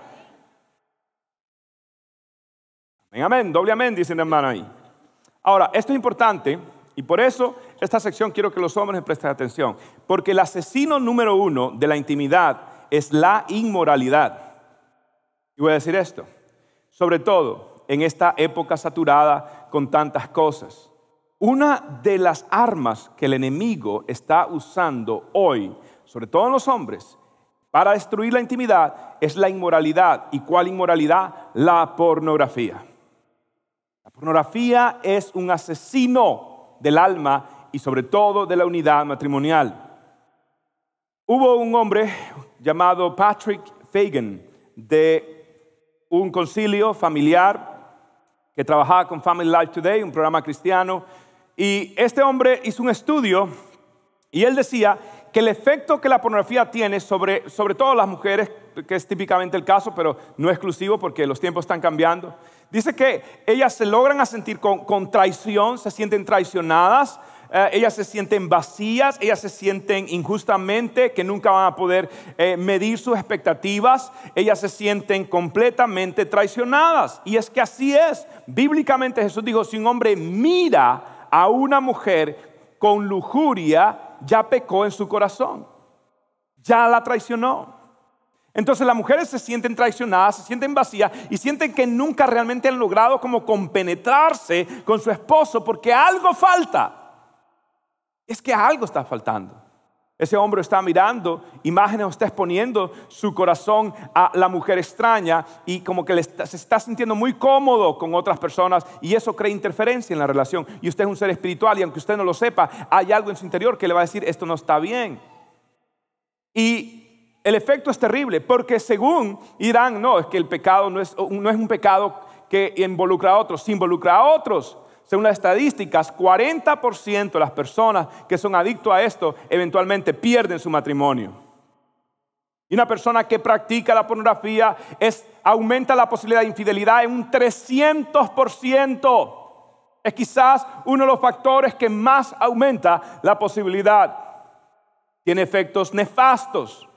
Amén, doble amén, dicen hermano ahí. Ahora, esto es importante y por eso esta sección quiero que los hombres presten atención, porque el asesino número uno de la intimidad es la inmoralidad. Y voy a decir esto, sobre todo en esta época saturada con tantas cosas. una de las armas que el enemigo está usando hoy, sobre todo en los hombres, para destruir la intimidad es la inmoralidad. ¿Y cuál inmoralidad? La pornografía. Pornografía es un asesino del alma y sobre todo de la unidad matrimonial. Hubo un hombre llamado Patrick Fagan de un concilio familiar que trabajaba con Family Life Today, un programa cristiano, y este hombre hizo un estudio y él decía que el efecto que la pornografía tiene sobre, sobre todo las mujeres, que es típicamente el caso, pero no exclusivo porque los tiempos están cambiando, dice que ellas se logran a sentir con, traición, se sienten traicionadas, eh, ellas se sienten vacías, ellas se sienten injustamente, que nunca van a poder eh, medir sus expectativas, ellas se sienten completamente traicionadas. Y es que así es. Bíblicamente Jesús dijo, si un hombre mira a una mujer con lujuria, ya pecó en su corazón, ya la traicionó. Entonces las mujeres se sienten traicionadas, se sienten vacías y sienten que nunca realmente han logrado como compenetrarse con su esposo porque algo falta es que algo está faltando. Ese hombre está mirando imágenes, está exponiendo su corazón a la mujer extraña y como que se está sintiendo muy cómodo con otras personas y eso crea interferencia en la relación. Y usted es un ser espiritual y aunque usted no lo sepa, hay algo en su interior que le va a decir esto no está bien. Y el efecto es terrible porque según Irán, no, es que el pecado no es, no es un pecado que involucra a otros, involucra a otros. Según las estadísticas, 40% de las personas que son adictos a esto eventualmente pierden su matrimonio. Y una persona que practica la pornografía es, aumenta la posibilidad de infidelidad en un 300%. Es quizás uno de los factores que más aumenta la posibilidad. Tiene efectos nefastos.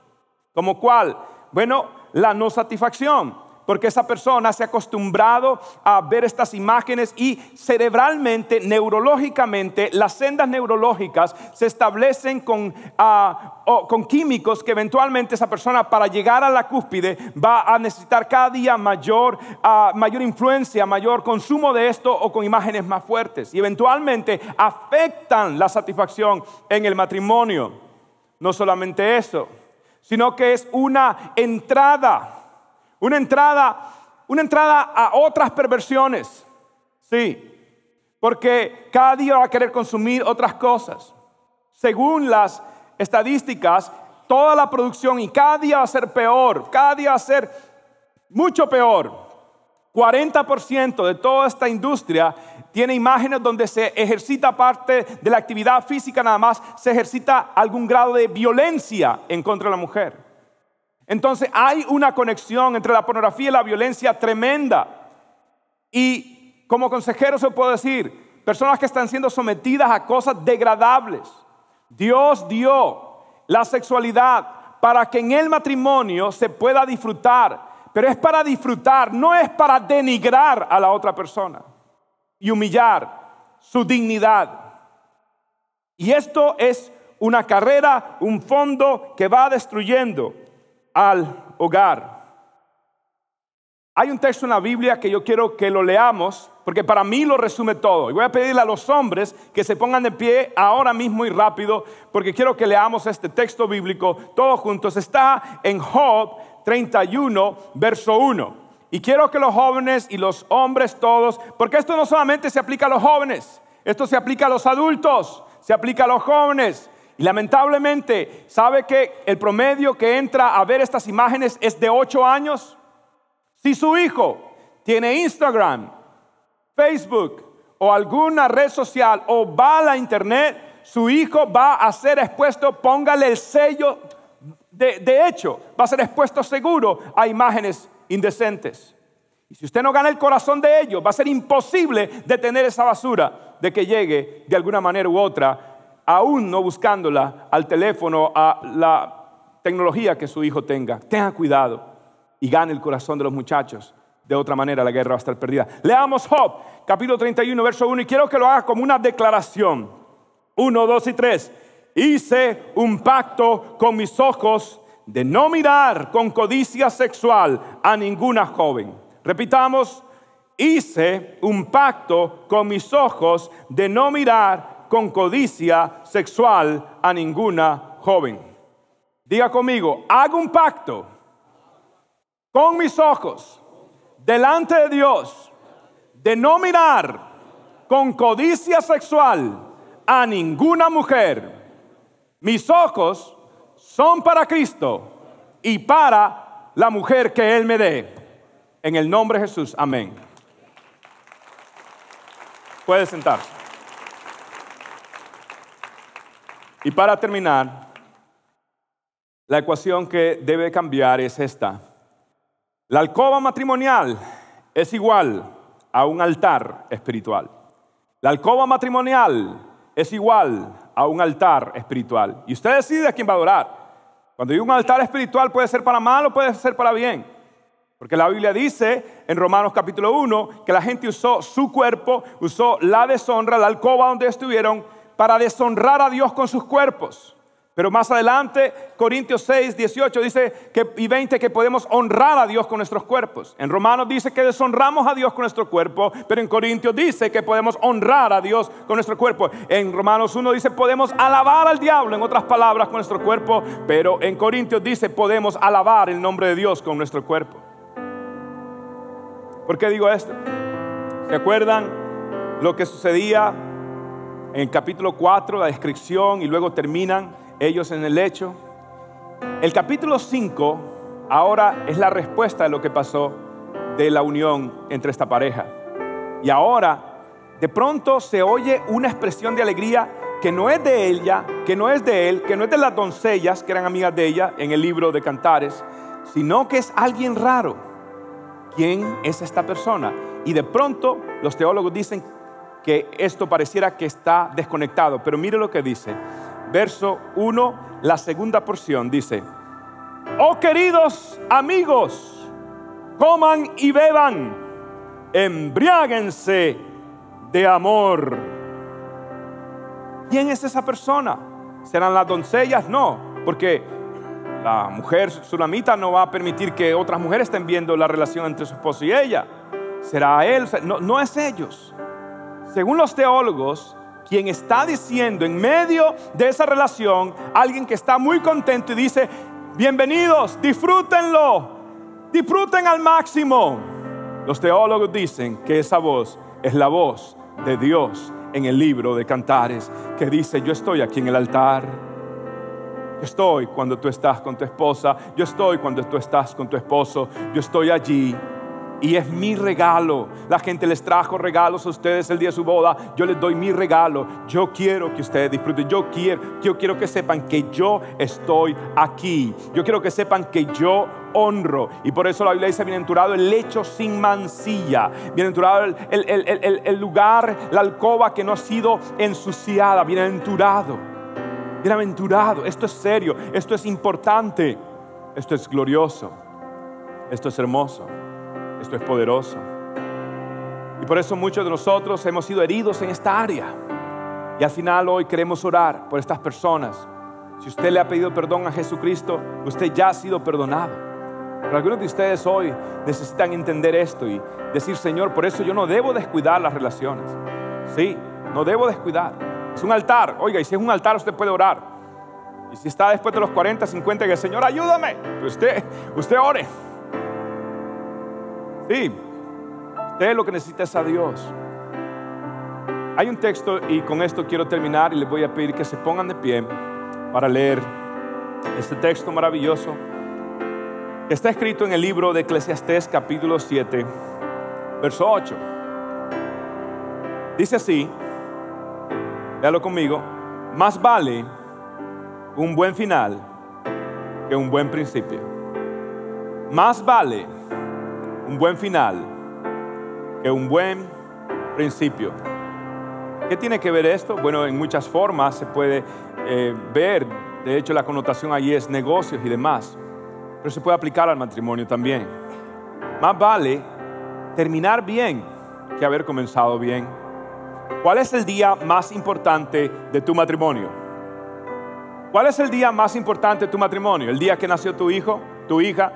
¿Como cuál? Bueno, la no satisfacción porque esa persona se ha acostumbrado a ver estas imágenes y cerebralmente, neurológicamente, las sendas neurológicas se establecen con, ah, con químicos que eventualmente esa persona para llegar a la cúspide va a necesitar cada día mayor, ah, mayor influencia, mayor consumo de esto o con imágenes más fuertes y eventualmente afectan la satisfacción en el matrimonio. No solamente eso, sino que es una entrada una entrada, una entrada a otras perversiones. Sí. Porque cada día va a querer consumir otras cosas. Según las estadísticas, toda la producción y cada día va a ser peor, cada día va a ser mucho peor. 40% de toda esta industria tiene imágenes donde se ejercita parte de la actividad física nada más, se ejercita algún grado de violencia en contra de la mujer. Entonces hay una conexión entre la pornografía y la violencia tremenda. Y como consejero se puede decir, personas que están siendo sometidas a cosas degradables. Dios dio la sexualidad para que en el matrimonio se pueda disfrutar, pero es para disfrutar, no es para denigrar a la otra persona y humillar su dignidad. Y esto es una carrera, un fondo que va destruyendo al hogar. Hay un texto en la Biblia que yo quiero que lo leamos, porque para mí lo resume todo. Y voy a pedirle a los hombres que se pongan de pie ahora mismo y rápido, porque quiero que leamos este texto bíblico todos juntos. Está en Job 31, verso 1. Y quiero que los jóvenes y los hombres todos, porque esto no solamente se aplica a los jóvenes, esto se aplica a los adultos, se aplica a los jóvenes, y lamentablemente, ¿sabe que el promedio que entra a ver estas imágenes es de 8 años? Si su hijo tiene Instagram, Facebook o alguna red social o va a la internet, su hijo va a ser expuesto, póngale el sello, de, hecho, va a ser expuesto seguro a imágenes indecentes. Y si usted no gana el corazón de ellos, va a ser imposible detener esa basura de que llegue de alguna manera u otra aún no buscándola al teléfono, a la tecnología que su hijo tenga. Tenga cuidado y gane el corazón de los muchachos. De otra manera la guerra va a estar perdida. Leamos Job, capítulo 31, verso 1, y quiero que lo haga como una declaración. 1, 2 y 3. Hice un pacto con mis ojos de no mirar con codicia sexual a ninguna joven. Repitamos, hice un pacto con mis ojos de no mirar con codicia sexual a ninguna joven. Diga conmigo, hago un pacto con mis ojos delante de Dios de no mirar con codicia sexual a ninguna mujer. Mis ojos son para Cristo y para la mujer que Él me dé. En el nombre de Jesús, amén. Puede sentarse. Y para terminar, la ecuación que debe cambiar es esta. La alcoba matrimonial es igual a un altar espiritual. La alcoba matrimonial es igual a un altar espiritual. Y usted decide a quién va a adorar. Cuando digo un altar espiritual puede ser para mal o puede ser para bien. Porque la Biblia dice en Romanos capítulo 1 que la gente usó su cuerpo, usó la deshonra, la alcoba donde estuvieron, para deshonrar a Dios con sus cuerpos. Pero más adelante, Corintios 6, 18 dice que, y 20 que podemos honrar a Dios con nuestros cuerpos. En Romanos dice que deshonramos a Dios con nuestro cuerpo, pero en Corintios dice que podemos honrar a Dios con nuestro cuerpo. En Romanos 1 dice podemos alabar al diablo, en otras palabras, con nuestro cuerpo, pero en Corintios dice podemos alabar el nombre de Dios con nuestro cuerpo. ¿Por qué digo esto? ¿Se acuerdan lo que sucedía en el capítulo 4, la descripción, y luego terminan ellos en el lecho? El capítulo 5 ahora es la respuesta de lo que pasó de la unión entre esta pareja. Y ahora, de pronto se oye una expresión de alegría que no es de ella, que no es de él, que no es de las doncellas que eran amigas de ella en el libro de Cantares, sino que es alguien raro ¿Quién es esta persona? Y de pronto los teólogos dicen que esto pareciera que está desconectado, pero mire lo que dice. Verso 1, la segunda porción dice, oh queridos amigos, coman y beban, embriáguense de amor. ¿Quién es esa persona? ¿Serán las doncellas? No, porque la mujer sulamita no va a permitir que otras mujeres estén viendo la relación entre su esposo y ella. Será él, no, no es ellos. Según los teólogos, quien está diciendo en medio de esa relación, alguien que está muy contento y dice, bienvenidos, disfrútenlo, disfruten al máximo. Los teólogos dicen que esa voz es la voz de Dios en el libro de Cantares, que dice, yo estoy aquí en el altar yo estoy cuando tú estás con tu esposa, yo estoy cuando tú estás con tu esposo, yo estoy allí. Y es mi regalo. La gente les trajo regalos a ustedes el día de su boda. Yo les doy mi regalo. Yo quiero que ustedes disfruten. Yo quiero, yo quiero que sepan que yo estoy aquí. Yo quiero que sepan que yo honro. Y por eso la Biblia dice, bienaventurado el lecho sin mancilla. Bienaventurado el, el, el lugar, la alcoba que no ha sido ensuciada. Bienaventurado. Bienaventurado, esto es serio, esto es importante, esto es glorioso, esto es hermoso, esto es poderoso. Y por eso muchos de nosotros hemos sido heridos en esta área. Y al final hoy queremos orar por estas personas. Si usted le ha pedido perdón a Jesucristo, usted ya ha sido perdonado. Pero algunos de ustedes hoy necesitan entender esto y decir, Señor, por eso yo no debo descuidar las relaciones. Sí, no debo descuidar. Es un altar. Oiga, y si es un altar, usted puede orar. Y si está después de los 40, 50, que Señor, ayúdame. Usted, usted ore. Sí, usted lo que necesita es a Dios. Hay un texto y con esto quiero terminar y les voy a pedir que se pongan de pie para leer este texto maravilloso está escrito en el libro de Eclesiastés capítulo 7, verso 8. Dice así, Léalo conmigo. Más vale un buen final que un buen principio. Más vale un buen final que un buen principio. ¿Qué tiene que ver esto? Bueno, en muchas formas se puede eh, ver, de hecho la connotación allí es negocios y demás, pero se puede aplicar al matrimonio también. Más vale terminar bien que haber comenzado bien. ¿Cuál es el día más importante de tu matrimonio? ¿Cuál es el día más importante de tu matrimonio? ¿El día que nació tu hijo, tu hija?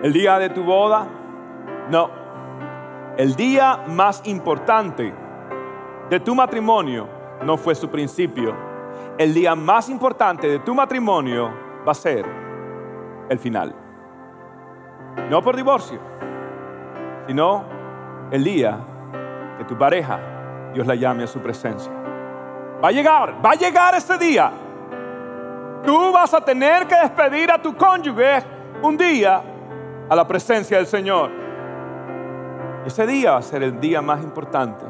¿El día de tu boda? No. El día más importante de tu matrimonio no fue su principio. El día más importante de tu matrimonio va a ser el final. No por divorcio, sino el día que tu pareja, Dios la llame a su presencia. Va a llegar, va a llegar ese día. Tú vas a tener que despedir a tu cónyuge un día a la presencia del Señor. Ese día va a ser el día más importante,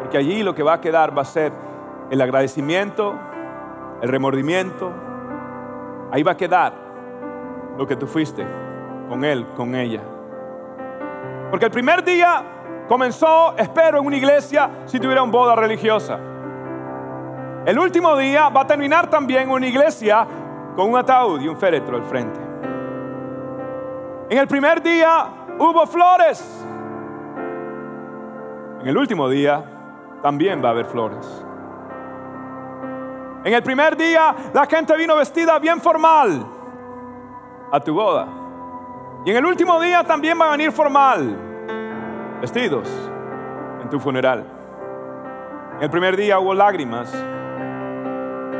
porque allí lo que va a quedar va a ser el agradecimiento, el remordimiento. Ahí va a quedar lo que tú fuiste con él, con ella. Porque el primer día comenzó, espero, en una iglesia si tuviera una boda religiosa. El último día va a terminar también una iglesia con un ataúd y un féretro al frente. En el primer día hubo flores. En el último día también va a haber flores. En el primer día la gente vino vestida bien formal a tu boda. Y en el último día también va a venir formal, vestidos en tu funeral. En el primer día hubo lágrimas.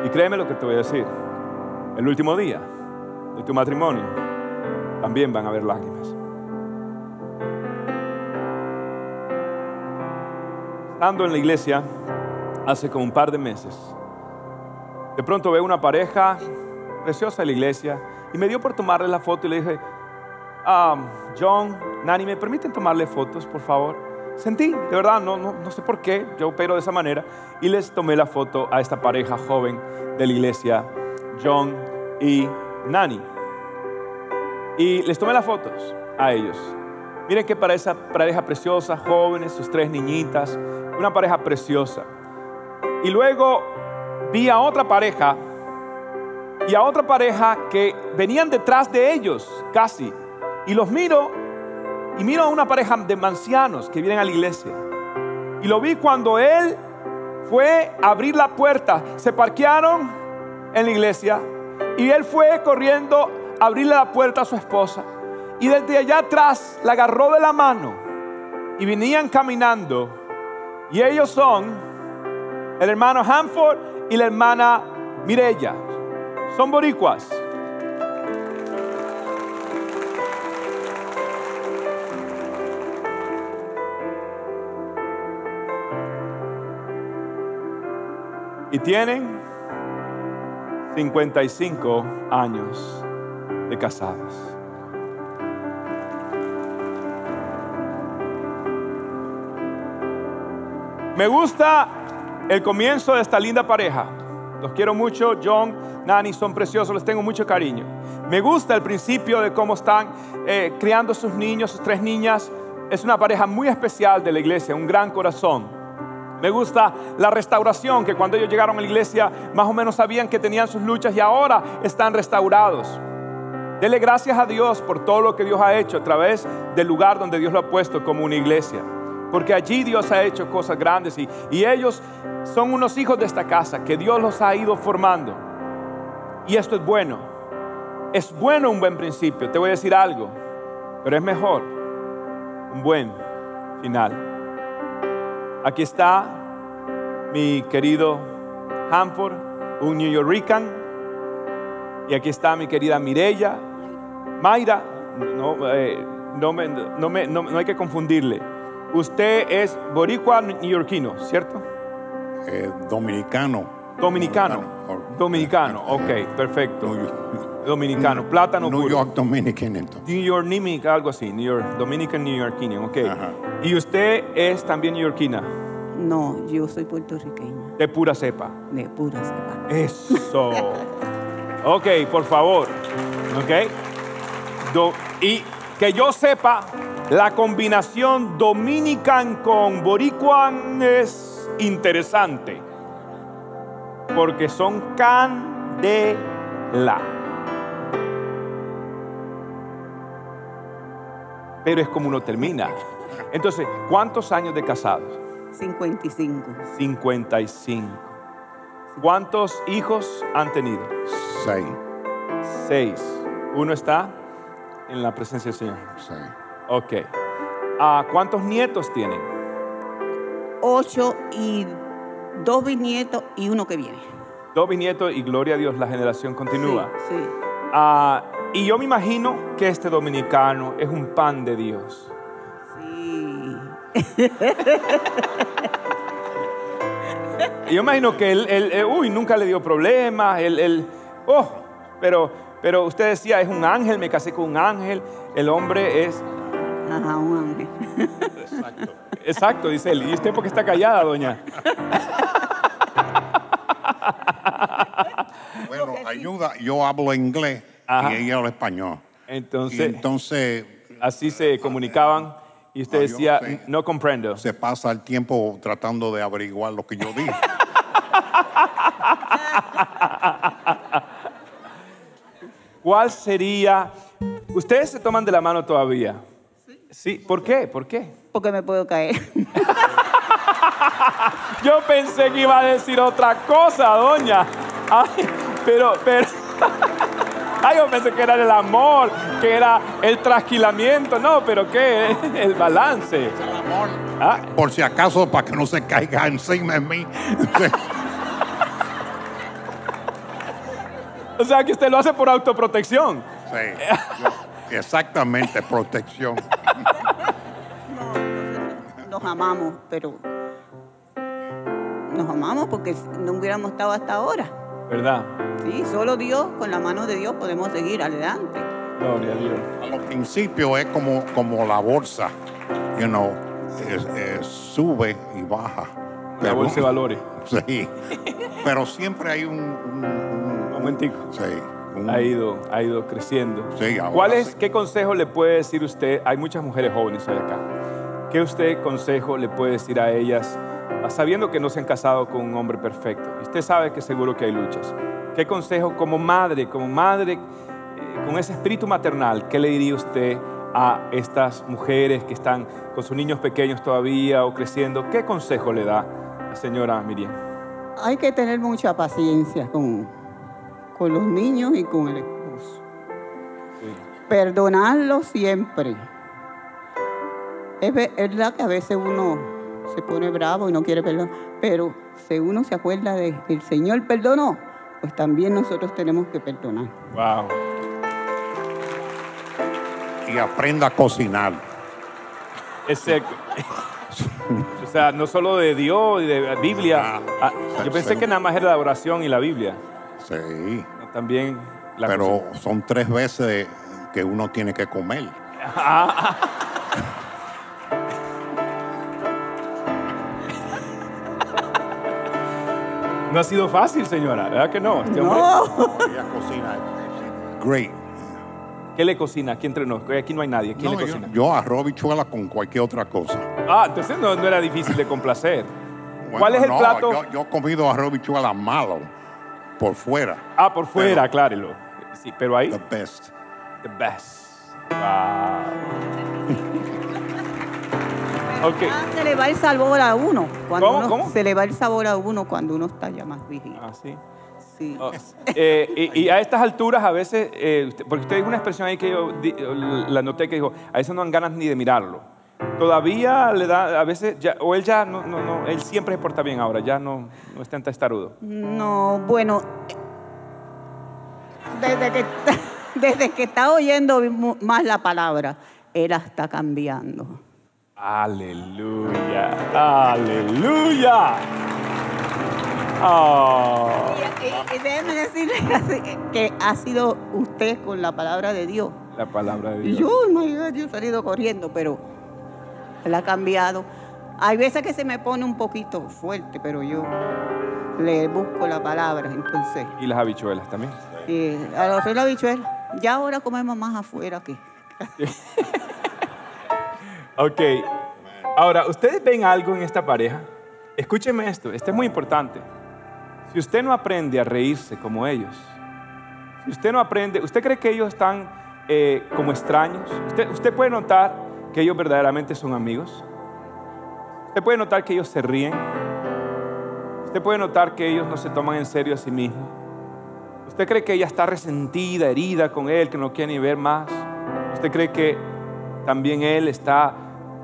Y créeme lo que te voy a decir. El último día de tu matrimonio también van a haber lágrimas. Estando en la iglesia hace como un par de meses, de pronto veo una pareja preciosa en la iglesia y me dio por tomarle la foto y le dije, ah, John, Nani, ¿me permiten tomarle fotos, por favor? Sentí, de verdad, no, no, no sé por qué, yo opero de esa manera y les tomé la foto a esta pareja joven de la iglesia, John y Nani. Y les tomé las fotos a ellos. Miren qué pareja, pareja preciosa, jóvenes, sus tres niñitas, una pareja preciosa. Y luego vi a otra pareja y a otra pareja que venían detrás de ellos casi. Y los miro y miro a una pareja de mancianos que vienen a la iglesia. Y lo vi cuando él fue a abrir la puerta. Se parquearon en la iglesia y él fue corriendo abrirle la puerta a su esposa. Y desde allá atrás la agarró de la mano y venían caminando. Y ellos son el hermano Hanford y la hermana Mirella. Son boricuas. Y tienen 55 años de casados. Me gusta el comienzo de esta linda pareja. Los quiero mucho, John, Nani, son preciosos, les tengo mucho cariño. Me gusta el principio de cómo están eh, criando sus niños, sus tres niñas. Es una pareja muy especial de la iglesia, un gran corazón. Me gusta la restauración, que cuando ellos llegaron a la iglesia más o menos sabían que tenían sus luchas y ahora están restaurados. Dele gracias a Dios por todo lo que Dios ha hecho a través del lugar donde Dios lo ha puesto como una iglesia. Porque allí Dios ha hecho cosas grandes y, y ellos son unos hijos de esta casa que Dios los ha ido formando. Y esto es bueno. Es bueno un buen principio, te voy a decir algo, pero es mejor un buen final. Aquí está mi querido Hanford, un New Yorkican. Y aquí está mi querida Mirella. Mayra, no, eh, no, me, no, me, no, hay que confundirle. Usted es boricua neoyorquino, ¿cierto? Eh, dominicano. Dominicano. Dominicano, ok, perfecto. Dominicano, plátano New puro. York Dominican. New York Nimic, algo así, New York, Dominican New Yorkinian, ok. ¿Y usted es también neoyorquina? No, yo soy puertorriqueña. De pura cepa. De pura cepa. Eso. Ok, por favor. Ok. Do- y que yo sepa, la combinación dominican con boricuan es interesante. Porque son candela. Pero es como uno termina. Entonces, ¿cuántos años de casados? 55. 55. ¿Cuántos hijos han tenido? Seis. Seis. Uno está en la presencia del Señor. Seis. Ok. Ah, ¿Cuántos nietos tienen? Ocho y dos bisnietos y uno que viene. Dos bisnietos y gloria a Dios, la generación continúa. Sí, sí. Ah, y yo me imagino que este dominicano es un pan de Dios. Sí. Y (laughs) yo imagino que él, él, eh, uy, nunca le dio problemas, él, él, oh, pero, pero usted decía, es un ángel, me casé con un ángel, el hombre es, Ajá, un ángel. exacto, dice él, ¿y usted por qué está callada, doña? Bueno, ayuda, yo hablo inglés Ajá. y ella habla español. Y Entonces, entonces así se comunicaban y usted Ah, decía, no sé. no comprendo. se pasa el tiempo tratando de averiguar lo que yo dije. (laughs) ¿Cuál sería, ustedes se toman de la mano todavía? Sí. ¿Por qué? ¿Por qué? Porque me puedo caer. (laughs) Yo pensé que iba a decir otra cosa, doña. Ay, pero, pero. (laughs) Ay, yo pensé que era el amor, que era el trasquilamiento. No, pero ¿qué? (laughs) El balance. El amor, Ah, por si acaso, para que no se caiga encima de mí. O sea que usted lo hace por autoprotección. Sí, yo- exactamente, protección. No, (laughs) nos amamos, pero nos amamos porque no hubiéramos estado hasta ahora. ¿Verdad? Sí, solo Dios, con la mano de Dios podemos seguir adelante. Gloria a Dios. A los principios es como, como la bolsa, you know, es- es- sube y baja. La bolsa de valores. (laughs) Sí, pero siempre hay un... un- un- Un momentico. sí, un- Ha ido, ha ido creciendo. Sí, ahora ¿Cuál es, sí. qué consejo le puede decir usted? Hay muchas mujeres jóvenes hoy acá. ¿Qué usted consejo le puede decir a ellas, sabiendo que no se han casado con un hombre perfecto? Usted sabe que seguro que hay luchas. ¿Qué consejo como madre, como madre, eh, con ese espíritu maternal, qué le diría usted a estas mujeres que están con sus niños pequeños todavía o creciendo? ¿Qué consejo le da la señora Miriam? Hay que tener mucha paciencia con, con los niños y con el esposo. Perdonarlo siempre. Es ve- es verdad que a veces uno se pone bravo y no quiere perdonar, pero si uno se acuerda de que el Señor perdonó, pues también nosotros tenemos que perdonar. Wow. y aprenda a cocinar. Ese- o sea, no solo de Dios y de Biblia. Ah, yo pensé que nada más era la oración y la Biblia. Sí, También la pero cocina. son tres veces que uno tiene que comer. No ha sido fácil, señora, ¿verdad que no? Este hombre, No, Ella cocina great. ¿Qué le cocina? Aquí entre nosotros. Aquí no hay nadie. ¿Quién No, le yo, cocina? yo arroz bichuela con cualquier otra cosa. Ah, entonces no, no era difícil de complacer. Bueno, ¿Cuál es el no, plato? Yo, yo he comido arroz bichuela malo por fuera. Ah, por fuera, Pero- aclárelo. Sí, pero ahí, The best. the best. Wow. (laughs) Ok. Ah, se le va el sabor a uno. Cuando ¿Cómo, uno- cómo? Se le va el sabor a uno cuando uno está ya más vigilante. Ah, sí. Sí. Oh, eh, y, y a estas alturas a veces, eh, usted- porque usted dijo una expresión ahí que yo di- la noté que dijo, a veces no dan ganas ni de mirarlo. Todavía le da, a veces, ya- o él ya, no, no, no, él siempre se porta bien ahora, ya no, no es tan testarudo. No, bueno, desde que, (laughs) desde que está oyendo más la palabra, él está cambiando. Aleluya, aleluya. Oh, Y, y- y déjeme decirle (laughs) que ha sido usted con la palabra de Dios. la palabra de Y Dios. yo, oh my God, yo he salido corriendo, pero él ha cambiado. Hay veces que se me pone un poquito fuerte, pero yo le busco la palabra, entonces. Y las habichuelas también. Y a los la bichuela, ya ahora comemos más afuera que. (laughs) Ok. Ahora, ¿ustedes ven algo en esta pareja? Escúcheme esto, esto es muy importante. Si usted no aprende a reírse como ellos, si usted no aprende, ¿usted cree que ellos están eh, como extraños? ¿Usted, usted puede notar que ellos verdaderamente son amigos? ¿Usted puede notar que ellos se ríen? ¿Usted puede notar que ellos no se toman en serio a sí mismos? ¿Usted cree que ella está resentida, herida con él, que no quiere ni ver más? ¿Usted cree que también él está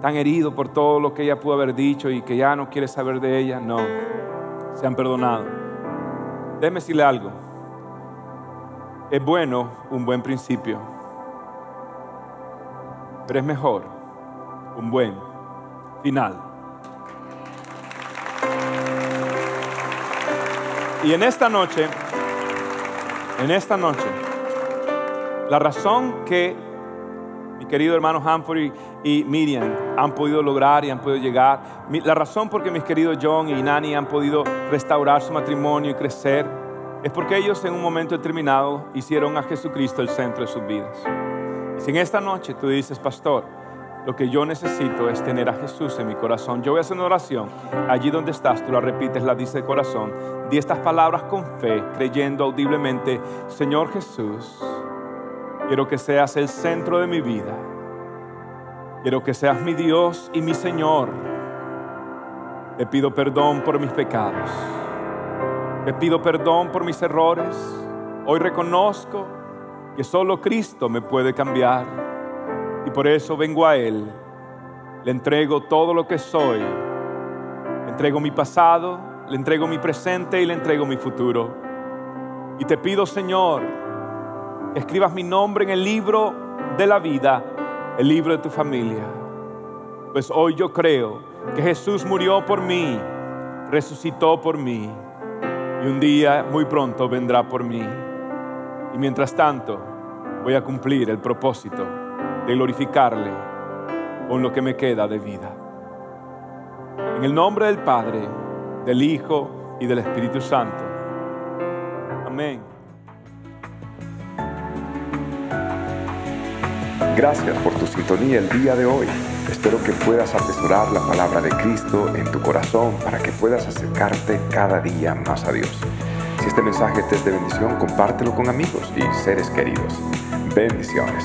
tan herido por todo lo que ella pudo haber dicho y que ya no quiere saber de ella. No, se han perdonado. Déjeme decirle algo. Es bueno un buen principio, pero es mejor un buen final. Y en esta noche, en esta noche, la razón que mi querido hermano Humphrey y Miriam han podido lograr y han podido llegar, la razón por que mis queridos John y Nani han podido restaurar su matrimonio y crecer, es porque ellos en un momento determinado hicieron a Jesucristo el centro de sus vidas. Y si en esta noche tú dices, pastor, lo que yo necesito es tener a Jesús en mi corazón. Yo voy a hacer una oración. Allí donde estás, tú la repites, la dice de corazón. Di estas palabras con fe, creyendo audiblemente, Señor Jesús, quiero que seas el centro de mi vida. Quiero que seas mi Dios y mi Señor. Te pido perdón por mis pecados. Te pido perdón por mis errores. Hoy reconozco que solo Cristo me puede cambiar y por eso vengo a Él. Le entrego todo lo que soy. Le entrego mi pasado, le entrego mi presente y le entrego mi futuro. Y te pido, Señor, que escribas mi nombre en el libro de la vida, el libro de tu familia. Pues hoy yo creo que Jesús murió por mí, resucitó por mí y un día muy pronto vendrá por mí. Y mientras tanto voy a cumplir el propósito glorificarle con lo que me queda de vida. En el nombre del Padre, del Hijo y del Espíritu Santo. Amén. Gracias por tu sintonía el día de hoy. Espero que puedas atesorar la palabra de Cristo en tu corazón para que puedas acercarte cada día más a Dios. Si este mensaje te es de bendición, compártelo con amigos y seres queridos. Bendiciones.